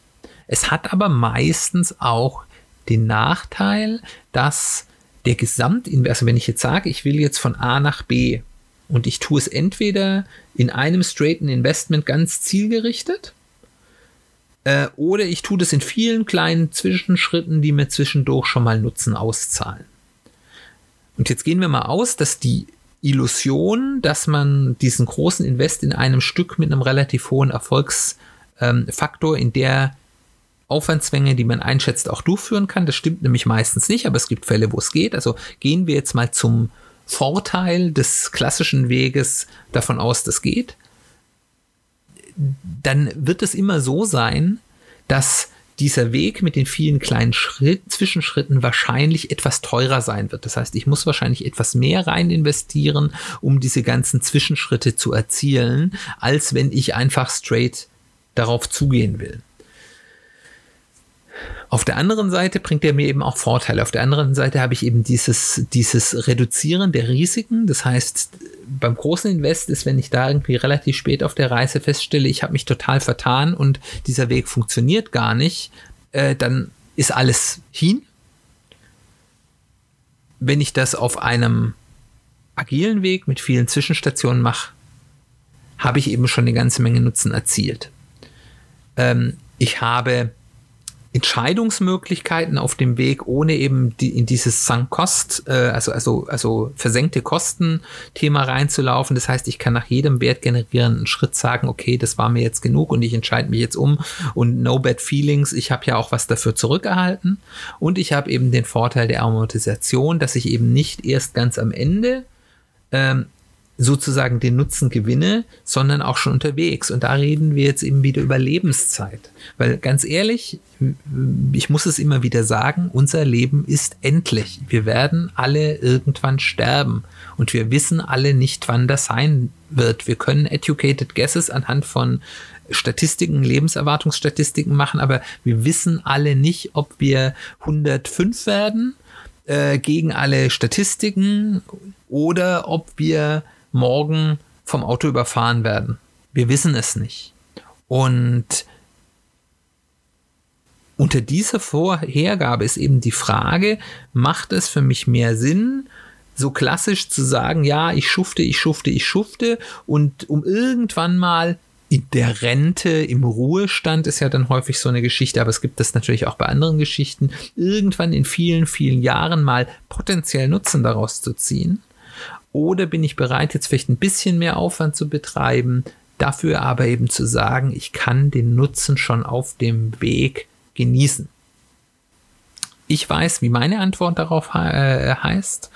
Es hat aber meistens auch den Nachteil, dass der Gesamtinvest, also wenn ich jetzt sage, ich will jetzt von A nach B und ich tue es entweder in einem straighten Investment ganz zielgerichtet äh, oder ich tue das in vielen kleinen Zwischenschritten, die mir zwischendurch schon mal Nutzen auszahlen. Und jetzt gehen wir mal aus, dass die Illusion, dass man diesen großen Invest in einem Stück mit einem relativ hohen Erfolgsfaktor ähm, in der Aufwandsmenge, die man einschätzt, auch durchführen kann. Das stimmt nämlich meistens nicht, aber es gibt Fälle, wo es geht. Also gehen wir jetzt mal zum Vorteil des klassischen Weges davon aus, das geht. Dann wird es immer so sein, dass dieser Weg mit den vielen kleinen Schritt, Zwischenschritten wahrscheinlich etwas teurer sein wird. Das heißt, ich muss wahrscheinlich etwas mehr rein investieren, um diese ganzen Zwischenschritte zu erzielen, als wenn ich einfach straight darauf zugehen will. Auf der anderen Seite bringt er mir eben auch Vorteile. Auf der anderen Seite habe ich eben dieses, dieses Reduzieren der Risiken. Das heißt, beim großen Invest ist, wenn ich da irgendwie relativ spät auf der Reise feststelle, ich habe mich total vertan und dieser Weg funktioniert gar nicht, äh, dann ist alles hin. Wenn ich das auf einem agilen Weg mit vielen Zwischenstationen mache, habe ich eben schon eine ganze Menge Nutzen erzielt. Ähm, ich habe Entscheidungsmöglichkeiten auf dem Weg, ohne eben die, in dieses Sunk-Cost, äh, also, also, also versenkte Kosten-Thema reinzulaufen. Das heißt, ich kann nach jedem Wert generierenden Schritt sagen, okay, das war mir jetzt genug und ich entscheide mich jetzt um und no bad feelings. Ich habe ja auch was dafür zurückerhalten und ich habe eben den Vorteil der Amortisation, dass ich eben nicht erst ganz am Ende ähm, sozusagen den Nutzen gewinne, sondern auch schon unterwegs. Und da reden wir jetzt eben wieder über Lebenszeit. Weil ganz ehrlich, ich muss es immer wieder sagen, unser Leben ist endlich. Wir werden alle irgendwann sterben. Und wir wissen alle nicht, wann das sein wird. Wir können educated guesses anhand von Statistiken, Lebenserwartungsstatistiken machen, aber wir wissen alle nicht, ob wir 105 werden äh, gegen alle Statistiken oder ob wir morgen vom Auto überfahren werden. Wir wissen es nicht. Und unter dieser Vorhergabe ist eben die Frage, macht es für mich mehr Sinn, so klassisch zu sagen, ja, ich schufte, ich schufte, ich schufte und um irgendwann mal in der Rente, im Ruhestand ist ja dann häufig so eine Geschichte, aber es gibt das natürlich auch bei anderen Geschichten, irgendwann in vielen, vielen Jahren mal potenziell Nutzen daraus zu ziehen. Oder bin ich bereit, jetzt vielleicht ein bisschen mehr Aufwand zu betreiben, dafür aber eben zu sagen, ich kann den Nutzen schon auf dem Weg genießen. Ich weiß, wie meine Antwort darauf äh, heißt.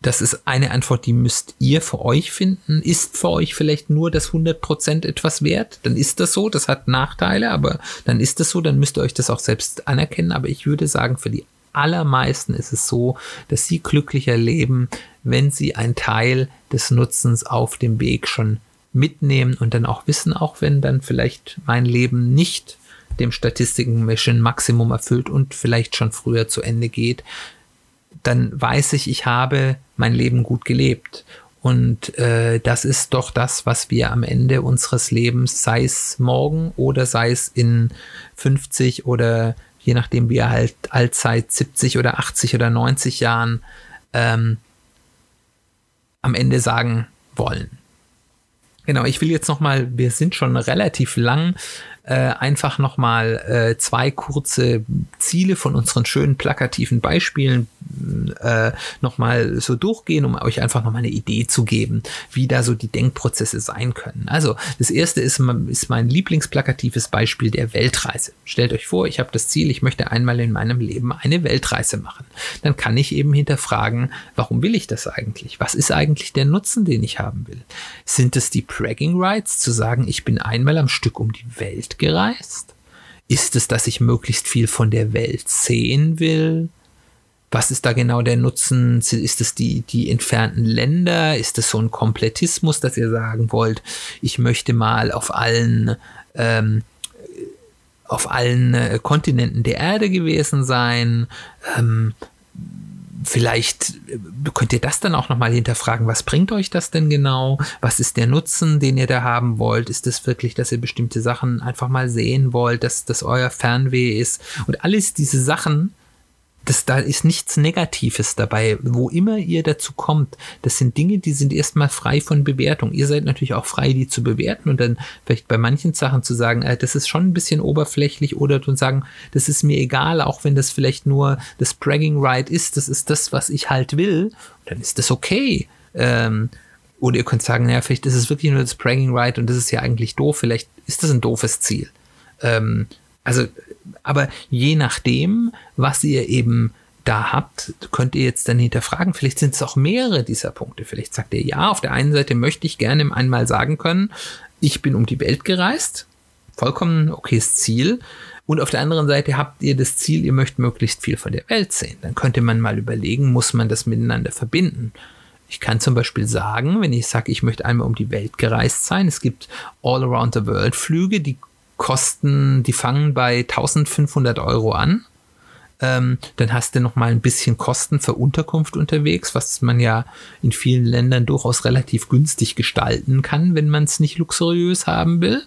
Das ist eine Antwort, die müsst ihr für euch finden. Ist für euch vielleicht nur das 100% etwas wert? Dann ist das so. Das hat Nachteile, aber dann ist das so. Dann müsst ihr euch das auch selbst anerkennen. Aber ich würde sagen, für die allermeisten ist es so, dass sie glücklicher leben, wenn sie einen Teil des Nutzens auf dem Weg schon mitnehmen und dann auch wissen, auch wenn dann vielleicht mein Leben nicht dem Statistiken-Mission Maximum erfüllt und vielleicht schon früher zu Ende geht, dann weiß ich, ich habe mein Leben gut gelebt. Und äh, das ist doch das, was wir am Ende unseres Lebens, sei es morgen oder sei es in 50 oder je nachdem wie er halt allzeit 70 oder 80 oder 90 Jahren ähm, am Ende sagen wollen. Genau, ich will jetzt noch mal, wir sind schon relativ lang äh, einfach nochmal äh, zwei kurze Ziele von unseren schönen plakativen Beispielen äh, nochmal so durchgehen, um euch einfach nochmal eine Idee zu geben, wie da so die Denkprozesse sein können. Also das erste ist, ist mein Lieblingsplakatives Beispiel der Weltreise. Stellt euch vor, ich habe das Ziel, ich möchte einmal in meinem Leben eine Weltreise machen. Dann kann ich eben hinterfragen, warum will ich das eigentlich? Was ist eigentlich der Nutzen, den ich haben will? Sind es die Bragging Rights, zu sagen, ich bin einmal am Stück um die Welt gereist? Ist es, dass ich möglichst viel von der Welt sehen will? Was ist da genau der Nutzen? Ist es die, die entfernten Länder? Ist es so ein Komplettismus, dass ihr sagen wollt, ich möchte mal auf allen ähm, auf allen äh, Kontinenten der Erde gewesen sein. Ähm, vielleicht äh, könnt ihr das dann auch nochmal hinterfragen. Was bringt euch das denn genau? Was ist der Nutzen, den ihr da haben wollt? Ist es wirklich, dass ihr bestimmte Sachen einfach mal sehen wollt, dass das euer Fernweh ist? Und alles diese Sachen das, da ist nichts Negatives dabei. Wo immer ihr dazu kommt, das sind Dinge, die sind erstmal frei von Bewertung. Ihr seid natürlich auch frei, die zu bewerten und dann vielleicht bei manchen Sachen zu sagen, äh, das ist schon ein bisschen oberflächlich oder zu sagen, das ist mir egal, auch wenn das vielleicht nur das Bragging Right ist, das ist das, was ich halt will, dann ist das okay. Ähm, oder ihr könnt sagen, naja, vielleicht ist es wirklich nur das Bragging Right und das ist ja eigentlich doof, vielleicht ist das ein doofes Ziel. Ähm, also, aber je nachdem, was ihr eben da habt, könnt ihr jetzt dann hinterfragen, vielleicht sind es auch mehrere dieser Punkte. Vielleicht sagt ihr, ja, auf der einen Seite möchte ich gerne einmal sagen können, ich bin um die Welt gereist, vollkommen okayes Ziel. Und auf der anderen Seite habt ihr das Ziel, ihr möchtet möglichst viel von der Welt sehen. Dann könnte man mal überlegen, muss man das miteinander verbinden? Ich kann zum Beispiel sagen, wenn ich sage, ich möchte einmal um die Welt gereist sein, es gibt All-Around-the-World-Flüge, die kosten, die fangen bei 1500 Euro an. Ähm, dann hast du noch mal ein bisschen Kosten für Unterkunft unterwegs, was man ja in vielen Ländern durchaus relativ günstig gestalten kann, wenn man es nicht luxuriös haben will.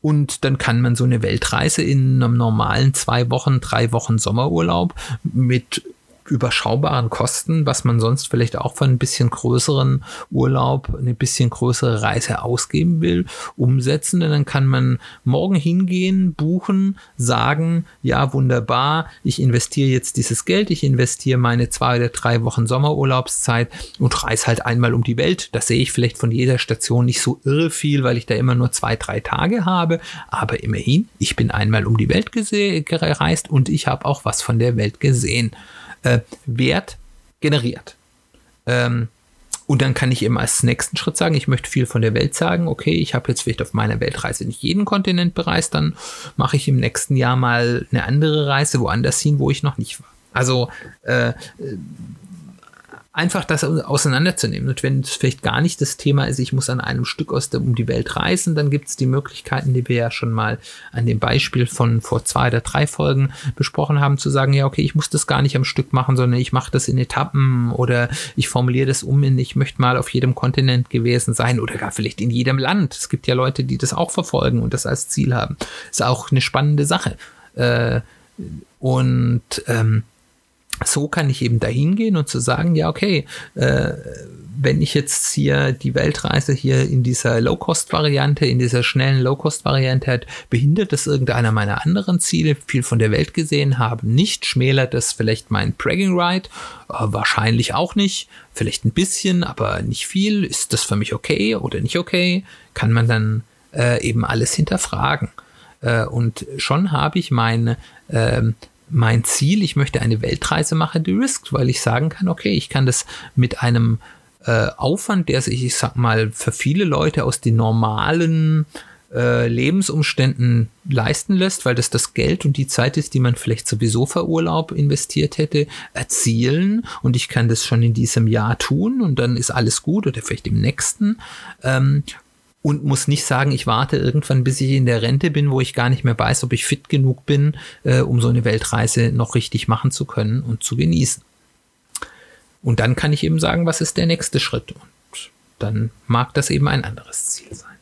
Und dann kann man so eine Weltreise in einem normalen zwei Wochen, drei Wochen Sommerurlaub mit überschaubaren Kosten, was man sonst vielleicht auch für ein bisschen größeren Urlaub, eine bisschen größere Reise ausgeben will, umsetzen. Und dann kann man morgen hingehen, buchen, sagen, ja, wunderbar, ich investiere jetzt dieses Geld, ich investiere meine zwei oder drei Wochen Sommerurlaubszeit und reise halt einmal um die Welt. Das sehe ich vielleicht von jeder Station nicht so irre viel, weil ich da immer nur zwei, drei Tage habe. Aber immerhin, ich bin einmal um die Welt gereist und ich habe auch was von der Welt gesehen äh, Wert generiert. Ähm, und dann kann ich eben als nächsten Schritt sagen, ich möchte viel von der Welt sagen. Okay, ich habe jetzt vielleicht auf meiner Weltreise nicht jeden Kontinent bereist, dann mache ich im nächsten Jahr mal eine andere Reise woanders hin, wo ich noch nicht war. Also äh, einfach das auseinanderzunehmen. Und wenn es vielleicht gar nicht das Thema ist, ich muss an einem Stück aus der, um die Welt reisen, dann gibt es die Möglichkeiten, die wir ja schon mal an dem Beispiel von vor zwei oder drei Folgen besprochen haben, zu sagen, ja, okay, ich muss das gar nicht am Stück machen, sondern ich mache das in Etappen oder ich formuliere das um in, ich möchte mal auf jedem Kontinent gewesen sein oder gar vielleicht in jedem Land. Es gibt ja Leute, die das auch verfolgen und das als Ziel haben. Ist auch eine spannende Sache. Äh, und ähm, so kann ich eben dahin gehen und zu sagen, ja, okay, äh, wenn ich jetzt hier die Weltreise hier in dieser Low-Cost-Variante, in dieser schnellen Low-Cost-Variante hat, behindert das irgendeiner meiner anderen Ziele, viel von der Welt gesehen haben, nicht, schmälert das vielleicht mein Bragging Right, äh, wahrscheinlich auch nicht, vielleicht ein bisschen, aber nicht viel, ist das für mich okay oder nicht okay, kann man dann äh, eben alles hinterfragen. Äh, und schon habe ich meine ähm, mein Ziel, ich möchte eine Weltreise machen, die risked, weil ich sagen kann, okay, ich kann das mit einem äh, Aufwand, der sich, ich sag mal, für viele Leute aus den normalen äh, Lebensumständen leisten lässt, weil das das Geld und die Zeit ist, die man vielleicht sowieso für Urlaub investiert hätte, erzielen und ich kann das schon in diesem Jahr tun und dann ist alles gut oder vielleicht im nächsten. Ähm, und muss nicht sagen, ich warte irgendwann, bis ich in der Rente bin, wo ich gar nicht mehr weiß, ob ich fit genug bin, äh, um so eine Weltreise noch richtig machen zu können und zu genießen. Und dann kann ich eben sagen, was ist der nächste Schritt? Und dann mag das eben ein anderes Ziel sein.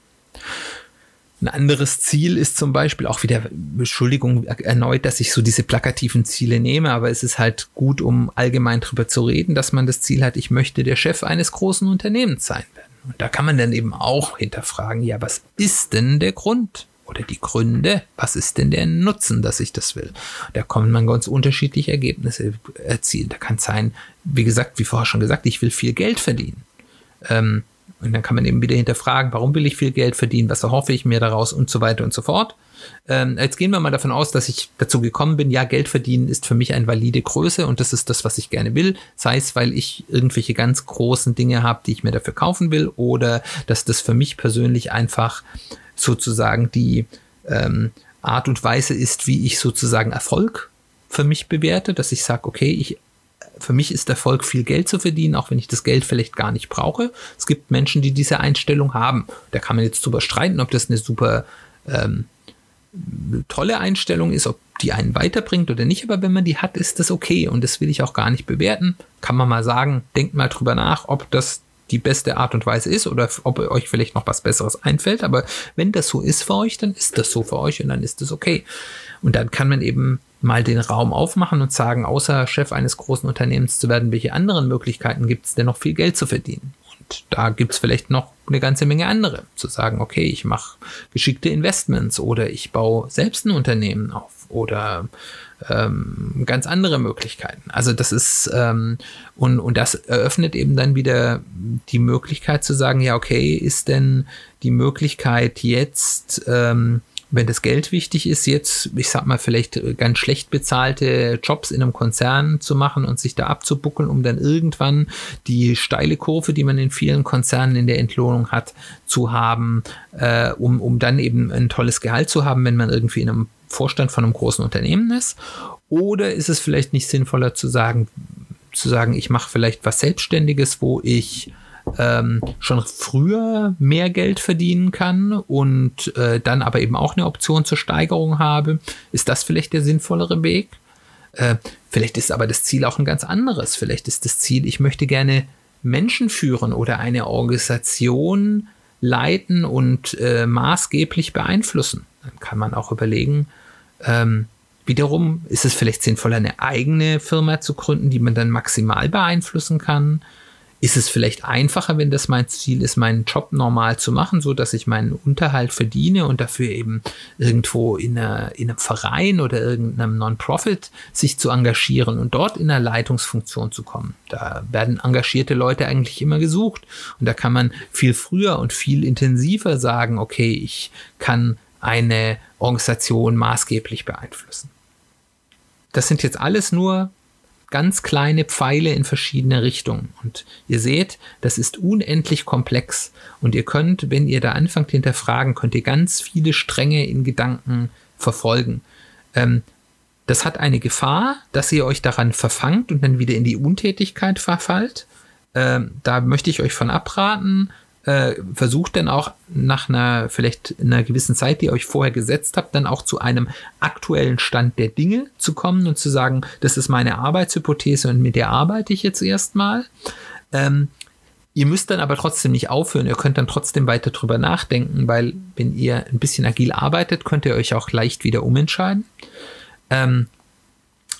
Ein anderes Ziel ist zum Beispiel auch wieder, Entschuldigung erneut, dass ich so diese plakativen Ziele nehme, aber es ist halt gut, um allgemein drüber zu reden, dass man das Ziel hat, ich möchte der Chef eines großen Unternehmens sein werden. Und da kann man dann eben auch hinterfragen, ja, was ist denn der Grund oder die Gründe? Was ist denn der Nutzen, dass ich das will? Da kommt man ganz unterschiedliche Ergebnisse erzielen. Da kann es sein, wie gesagt, wie vorher schon gesagt, ich will viel Geld verdienen. Ähm, und dann kann man eben wieder hinterfragen, warum will ich viel Geld verdienen, was erhoffe ich mir daraus und so weiter und so fort. Ähm, jetzt gehen wir mal davon aus, dass ich dazu gekommen bin, ja, Geld verdienen ist für mich eine valide Größe und das ist das, was ich gerne will. Sei es, weil ich irgendwelche ganz großen Dinge habe, die ich mir dafür kaufen will oder dass das für mich persönlich einfach sozusagen die ähm, Art und Weise ist, wie ich sozusagen Erfolg für mich bewerte, dass ich sage, okay, ich für mich ist Erfolg, viel Geld zu verdienen, auch wenn ich das Geld vielleicht gar nicht brauche. Es gibt Menschen, die diese Einstellung haben. Da kann man jetzt drüber streiten, ob das eine super ähm, tolle Einstellung ist, ob die einen weiterbringt oder nicht, aber wenn man die hat, ist das okay und das will ich auch gar nicht bewerten. Kann man mal sagen, denkt mal drüber nach, ob das die beste Art und Weise ist oder ob euch vielleicht noch was Besseres einfällt, aber wenn das so ist für euch, dann ist das so für euch und dann ist das okay. Und dann kann man eben mal den Raum aufmachen und sagen, außer Chef eines großen Unternehmens zu werden, welche anderen Möglichkeiten gibt es denn noch viel Geld zu verdienen? Da gibt es vielleicht noch eine ganze Menge andere. Zu sagen, okay, ich mache geschickte Investments oder ich baue selbst ein Unternehmen auf oder ähm, ganz andere Möglichkeiten. Also das ist ähm, und, und das eröffnet eben dann wieder die Möglichkeit zu sagen, ja, okay, ist denn die Möglichkeit jetzt ähm, wenn das Geld wichtig ist, jetzt, ich sag mal, vielleicht ganz schlecht bezahlte Jobs in einem Konzern zu machen und sich da abzubuckeln, um dann irgendwann die steile Kurve, die man in vielen Konzernen in der Entlohnung hat, zu haben, äh, um, um dann eben ein tolles Gehalt zu haben, wenn man irgendwie in einem Vorstand von einem großen Unternehmen ist? Oder ist es vielleicht nicht sinnvoller zu sagen, zu sagen, ich mache vielleicht was Selbstständiges, wo ich ähm, schon früher mehr Geld verdienen kann und äh, dann aber eben auch eine Option zur Steigerung habe, ist das vielleicht der sinnvollere Weg? Äh, vielleicht ist aber das Ziel auch ein ganz anderes. Vielleicht ist das Ziel, ich möchte gerne Menschen führen oder eine Organisation leiten und äh, maßgeblich beeinflussen. Dann kann man auch überlegen, ähm, wiederum ist es vielleicht sinnvoller, eine eigene Firma zu gründen, die man dann maximal beeinflussen kann ist es vielleicht einfacher, wenn das mein Ziel ist, meinen Job normal zu machen, so dass ich meinen Unterhalt verdiene und dafür eben irgendwo in, einer, in einem Verein oder irgendeinem Non-Profit sich zu engagieren und dort in einer Leitungsfunktion zu kommen. Da werden engagierte Leute eigentlich immer gesucht und da kann man viel früher und viel intensiver sagen, okay, ich kann eine Organisation maßgeblich beeinflussen. Das sind jetzt alles nur ganz kleine Pfeile in verschiedene Richtungen. Und ihr seht, das ist unendlich komplex. Und ihr könnt, wenn ihr da anfangt hinterfragen, könnt ihr ganz viele Stränge in Gedanken verfolgen. Ähm, das hat eine Gefahr, dass ihr euch daran verfangt und dann wieder in die Untätigkeit verfallt. Ähm, da möchte ich euch von abraten äh, versucht dann auch nach einer vielleicht einer gewissen Zeit, die ihr euch vorher gesetzt habt, dann auch zu einem aktuellen Stand der Dinge zu kommen und zu sagen, das ist meine Arbeitshypothese und mit der arbeite ich jetzt erstmal. Ähm, ihr müsst dann aber trotzdem nicht aufhören. Ihr könnt dann trotzdem weiter drüber nachdenken, weil wenn ihr ein bisschen agil arbeitet, könnt ihr euch auch leicht wieder umentscheiden. Ähm,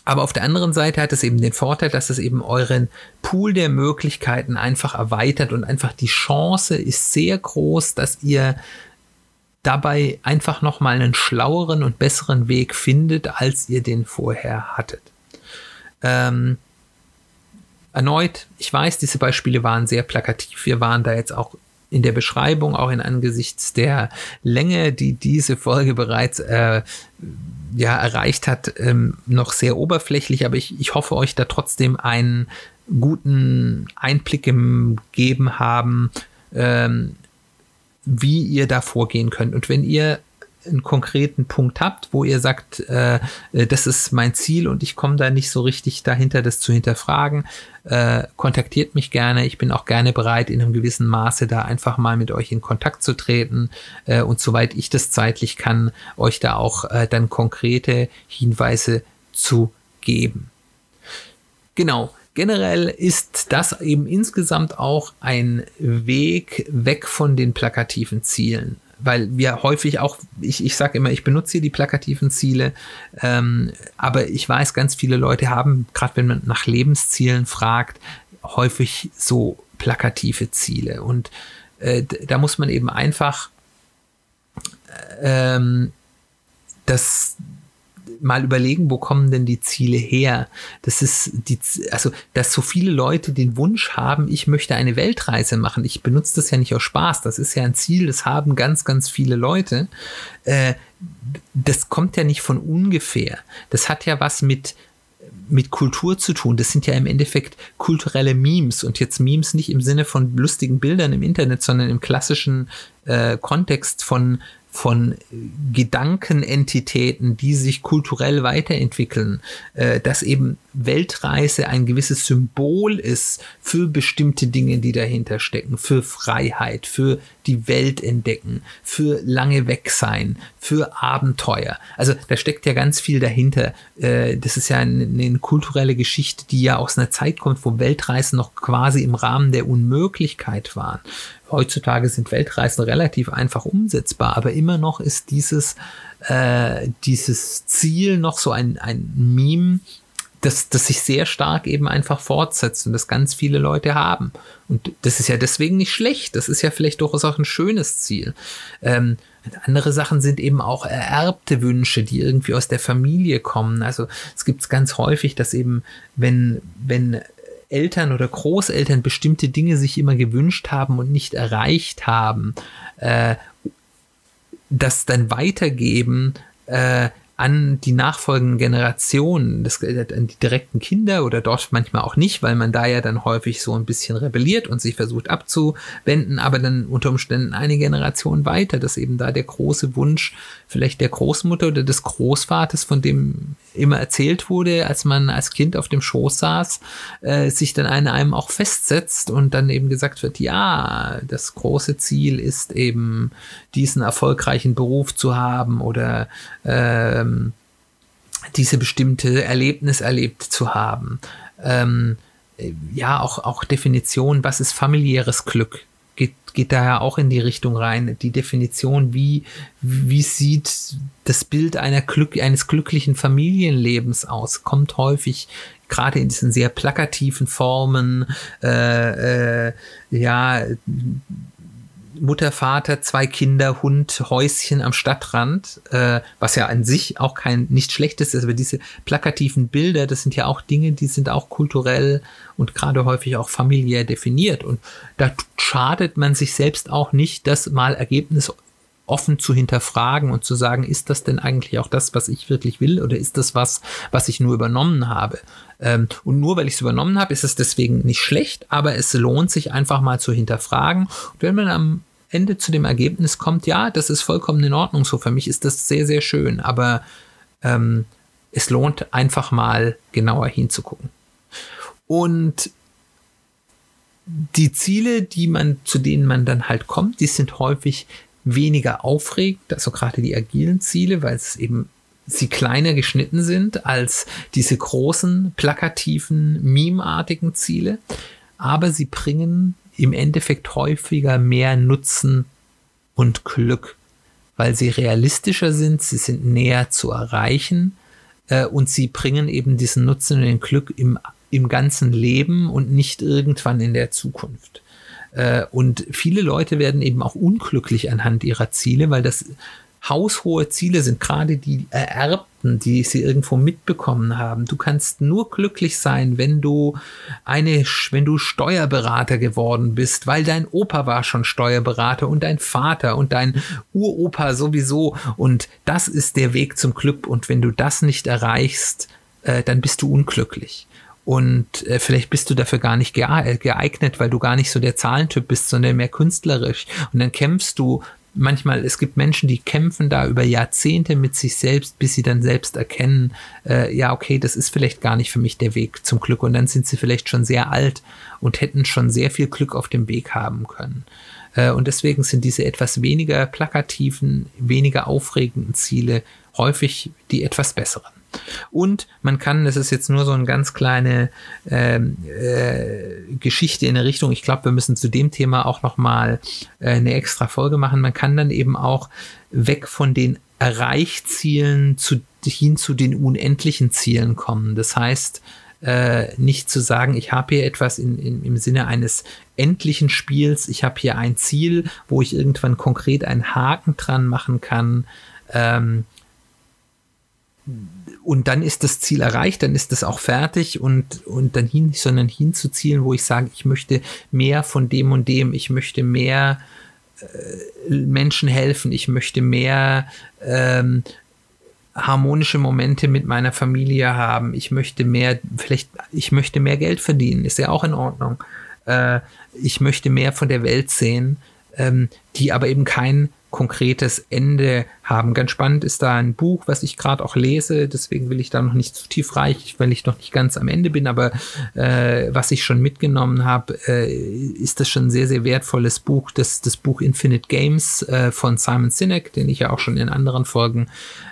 aber auf der anderen Seite hat es eben den Vorteil, dass es eben euren Pool der Möglichkeiten einfach erweitert und einfach die Chance ist sehr groß, dass ihr dabei einfach nochmal einen schlaueren und besseren Weg findet, als ihr den vorher hattet. Ähm, erneut, ich weiß, diese Beispiele waren sehr plakativ. Wir waren da jetzt auch in der Beschreibung, auch in angesichts der Länge, die diese Folge bereits äh, ja, erreicht hat, ähm, noch sehr oberflächlich, aber ich, ich hoffe, euch da trotzdem einen guten Einblick gegeben haben, ähm, wie ihr da vorgehen könnt. Und wenn ihr einen konkreten Punkt habt, wo ihr sagt, äh, äh, das ist mein Ziel und ich komme da nicht so richtig dahinter, das zu hinterfragen, äh, kontaktiert mich gerne. Ich bin auch gerne bereit, in einem gewissen Maße da einfach mal mit euch in Kontakt zu treten äh, und soweit ich das zeitlich kann, euch da auch äh, dann konkrete Hinweise zu geben. Genau. Generell ist das eben insgesamt auch ein Weg weg von den plakativen Zielen weil wir häufig auch, ich, ich sage immer, ich benutze hier die plakativen Ziele, ähm, aber ich weiß, ganz viele Leute haben, gerade wenn man nach Lebenszielen fragt, häufig so plakative Ziele. Und äh, da muss man eben einfach ähm, das, mal überlegen, wo kommen denn die Ziele her? Das ist die, also, dass so viele Leute den Wunsch haben, ich möchte eine Weltreise machen. Ich benutze das ja nicht aus Spaß. Das ist ja ein Ziel, das haben ganz, ganz viele Leute. Äh, das kommt ja nicht von ungefähr. Das hat ja was mit, mit Kultur zu tun. Das sind ja im Endeffekt kulturelle Memes und jetzt Memes nicht im Sinne von lustigen Bildern im Internet, sondern im klassischen äh, Kontext von von Gedankenentitäten, die sich kulturell weiterentwickeln, äh, dass eben Weltreise ein gewisses Symbol ist für bestimmte Dinge, die dahinter stecken, für Freiheit, für die Welt entdecken, für lange weg sein, für Abenteuer. Also da steckt ja ganz viel dahinter. Äh, das ist ja eine, eine kulturelle Geschichte, die ja aus einer Zeit kommt, wo Weltreisen noch quasi im Rahmen der Unmöglichkeit waren. Heutzutage sind Weltreisen relativ einfach umsetzbar, aber immer noch ist dieses, äh, dieses Ziel noch so ein, ein Meme, das, das sich sehr stark eben einfach fortsetzt und das ganz viele Leute haben. Und das ist ja deswegen nicht schlecht. Das ist ja vielleicht durchaus auch ein schönes Ziel. Ähm, andere Sachen sind eben auch ererbte Wünsche, die irgendwie aus der Familie kommen. Also es gibt es ganz häufig, dass eben, wenn, wenn Eltern oder Großeltern bestimmte Dinge sich immer gewünscht haben und nicht erreicht haben, äh, das dann weitergeben, äh, an die nachfolgenden Generationen, das, an die direkten Kinder oder dort manchmal auch nicht, weil man da ja dann häufig so ein bisschen rebelliert und sich versucht abzuwenden, aber dann unter Umständen eine Generation weiter, dass eben da der große Wunsch vielleicht der Großmutter oder des Großvaters, von dem immer erzählt wurde, als man als Kind auf dem Schoß saß, äh, sich dann an einem auch festsetzt und dann eben gesagt wird, ja, das große Ziel ist eben diesen erfolgreichen Beruf zu haben oder ähm, diese bestimmte Erlebnis erlebt zu haben. Ähm, ja, auch, auch Definition, was ist familiäres Glück? Geht, geht da ja auch in die Richtung rein. Die Definition, wie, wie sieht das Bild einer Glück, eines glücklichen Familienlebens aus, kommt häufig gerade in diesen sehr plakativen Formen, äh, äh, ja, Mutter, Vater, zwei Kinder, Hund, Häuschen am Stadtrand, äh, was ja an sich auch kein nicht schlechtes ist, aber diese plakativen Bilder, das sind ja auch Dinge, die sind auch kulturell und gerade häufig auch familiär definiert. Und da schadet man sich selbst auch nicht, das mal Ergebnis offen zu hinterfragen und zu sagen, ist das denn eigentlich auch das, was ich wirklich will oder ist das was, was ich nur übernommen habe? Ähm, und nur weil ich es übernommen habe, ist es deswegen nicht schlecht, aber es lohnt sich einfach mal zu hinterfragen. Und wenn man am Ende zu dem Ergebnis kommt, ja, das ist vollkommen in Ordnung so. Für mich ist das sehr, sehr schön, aber ähm, es lohnt einfach mal genauer hinzugucken. Und die Ziele, die man, zu denen man dann halt kommt, die sind häufig weniger aufregend, also gerade die agilen Ziele, weil es eben sie kleiner geschnitten sind als diese großen, plakativen, memeartigen Ziele, aber sie bringen im Endeffekt häufiger mehr Nutzen und Glück, weil sie realistischer sind, sie sind näher zu erreichen äh, und sie bringen eben diesen Nutzen und den Glück im, im ganzen Leben und nicht irgendwann in der Zukunft. Äh, und viele Leute werden eben auch unglücklich anhand ihrer Ziele, weil das haushohe Ziele sind, gerade die Ererbten, die sie irgendwo mitbekommen haben. Du kannst nur glücklich sein, wenn du eine, wenn du Steuerberater geworden bist, weil dein Opa war schon Steuerberater und dein Vater und dein Uropa sowieso. Und das ist der Weg zum Glück. Und wenn du das nicht erreichst, äh, dann bist du unglücklich. Und äh, vielleicht bist du dafür gar nicht geeignet, weil du gar nicht so der Zahlentyp bist, sondern mehr künstlerisch. Und dann kämpfst du manchmal, es gibt Menschen, die kämpfen da über Jahrzehnte mit sich selbst, bis sie dann selbst erkennen, äh, ja, okay, das ist vielleicht gar nicht für mich der Weg zum Glück. Und dann sind sie vielleicht schon sehr alt und hätten schon sehr viel Glück auf dem Weg haben können. Äh, und deswegen sind diese etwas weniger plakativen, weniger aufregenden Ziele häufig die etwas besseren. Und man kann, das ist jetzt nur so eine ganz kleine ähm, äh, Geschichte in der Richtung, ich glaube, wir müssen zu dem Thema auch nochmal äh, eine extra Folge machen. Man kann dann eben auch weg von den Erreichzielen zu, hin zu den unendlichen Zielen kommen. Das heißt, äh, nicht zu sagen, ich habe hier etwas in, in, im Sinne eines endlichen Spiels, ich habe hier ein Ziel, wo ich irgendwann konkret einen Haken dran machen kann. Ähm, und dann ist das Ziel erreicht, dann ist das auch fertig und, und dann hin, sondern hinzuzielen, wo ich sage, ich möchte mehr von dem und dem, ich möchte mehr äh, Menschen helfen, ich möchte mehr ähm, harmonische Momente mit meiner Familie haben, ich möchte mehr, vielleicht, ich möchte mehr Geld verdienen, ist ja auch in Ordnung. Äh, ich möchte mehr von der Welt sehen, ähm, die aber eben kein konkretes Ende haben. Ganz spannend ist da ein Buch, was ich gerade auch lese, deswegen will ich da noch nicht zu tief reich, weil ich noch nicht ganz am Ende bin, aber äh, was ich schon mitgenommen habe, äh, ist das schon ein sehr, sehr wertvolles Buch, das, das Buch Infinite Games äh, von Simon Sinek, den ich ja auch schon in anderen Folgen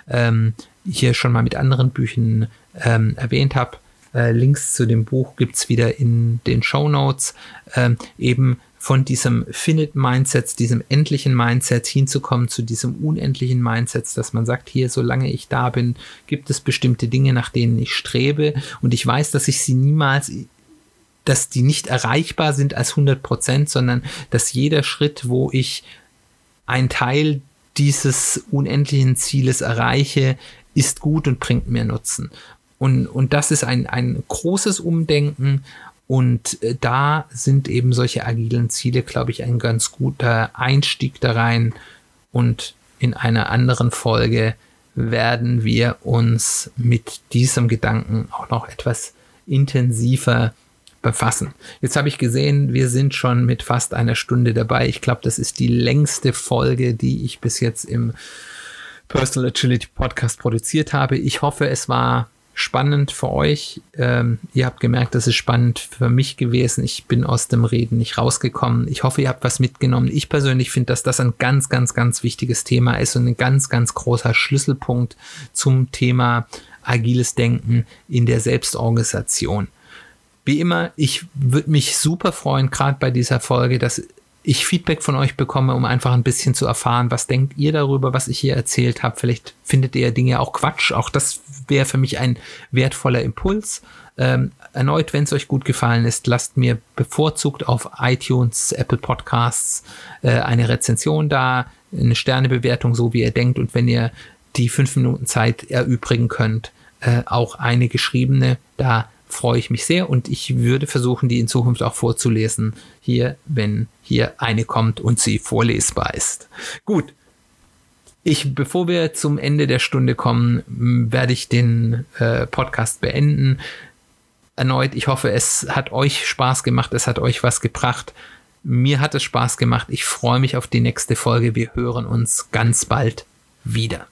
ähm, hier schon mal mit anderen Büchern ähm, erwähnt habe. Äh, Links zu dem Buch gibt's wieder in den Show Notes. Ähm, eben von diesem Finite Mindset, diesem endlichen Mindset hinzukommen zu diesem unendlichen Mindset, dass man sagt, hier, solange ich da bin, gibt es bestimmte Dinge, nach denen ich strebe und ich weiß, dass ich sie niemals dass die nicht erreichbar sind als 100 Prozent, sondern dass jeder Schritt, wo ich ein Teil dieses unendlichen Zieles erreiche, ist gut und bringt mir Nutzen. Und, und das ist ein, ein großes Umdenken und äh, da sind eben solche agilen Ziele, glaube ich, ein ganz guter Einstieg da rein. Und in einer anderen Folge werden wir uns mit diesem Gedanken auch noch etwas intensiver befassen. Jetzt habe ich gesehen, wir sind schon mit fast einer Stunde dabei. Ich glaube, das ist die längste Folge, die ich bis jetzt im Personal Agility Podcast produziert habe. Ich hoffe, es war spannend für euch. Ähm, ihr habt gemerkt, das ist spannend für mich gewesen. Ich bin aus dem Reden nicht rausgekommen. Ich hoffe, ihr habt was mitgenommen. Ich persönlich finde, dass das ein ganz, ganz, ganz wichtiges Thema ist und ein ganz, ganz großer Schlüsselpunkt zum Thema agiles Denken in der Selbstorganisation. Wie immer, ich würde mich super freuen, gerade bei dieser Folge, dass ich Feedback von euch bekomme, um einfach ein bisschen zu erfahren, was denkt ihr darüber, was ich hier erzählt habe. Vielleicht findet ihr Dinge auch Quatsch. Auch das wäre für mich ein wertvoller Impuls. Ähm, erneut, wenn es euch gut gefallen ist, lasst mir bevorzugt auf iTunes, Apple Podcasts äh, eine Rezension da, eine Sternebewertung, so wie ihr denkt. Und wenn ihr die fünf Minuten Zeit erübrigen könnt, äh, auch eine geschriebene. Da freue ich mich sehr und ich würde versuchen, die in Zukunft auch vorzulesen, hier, wenn hier eine kommt und sie vorlesbar ist. Gut. Ich, bevor wir zum Ende der Stunde kommen, werde ich den äh, Podcast beenden. Erneut, ich hoffe, es hat euch Spaß gemacht, es hat euch was gebracht. Mir hat es Spaß gemacht. Ich freue mich auf die nächste Folge. Wir hören uns ganz bald wieder.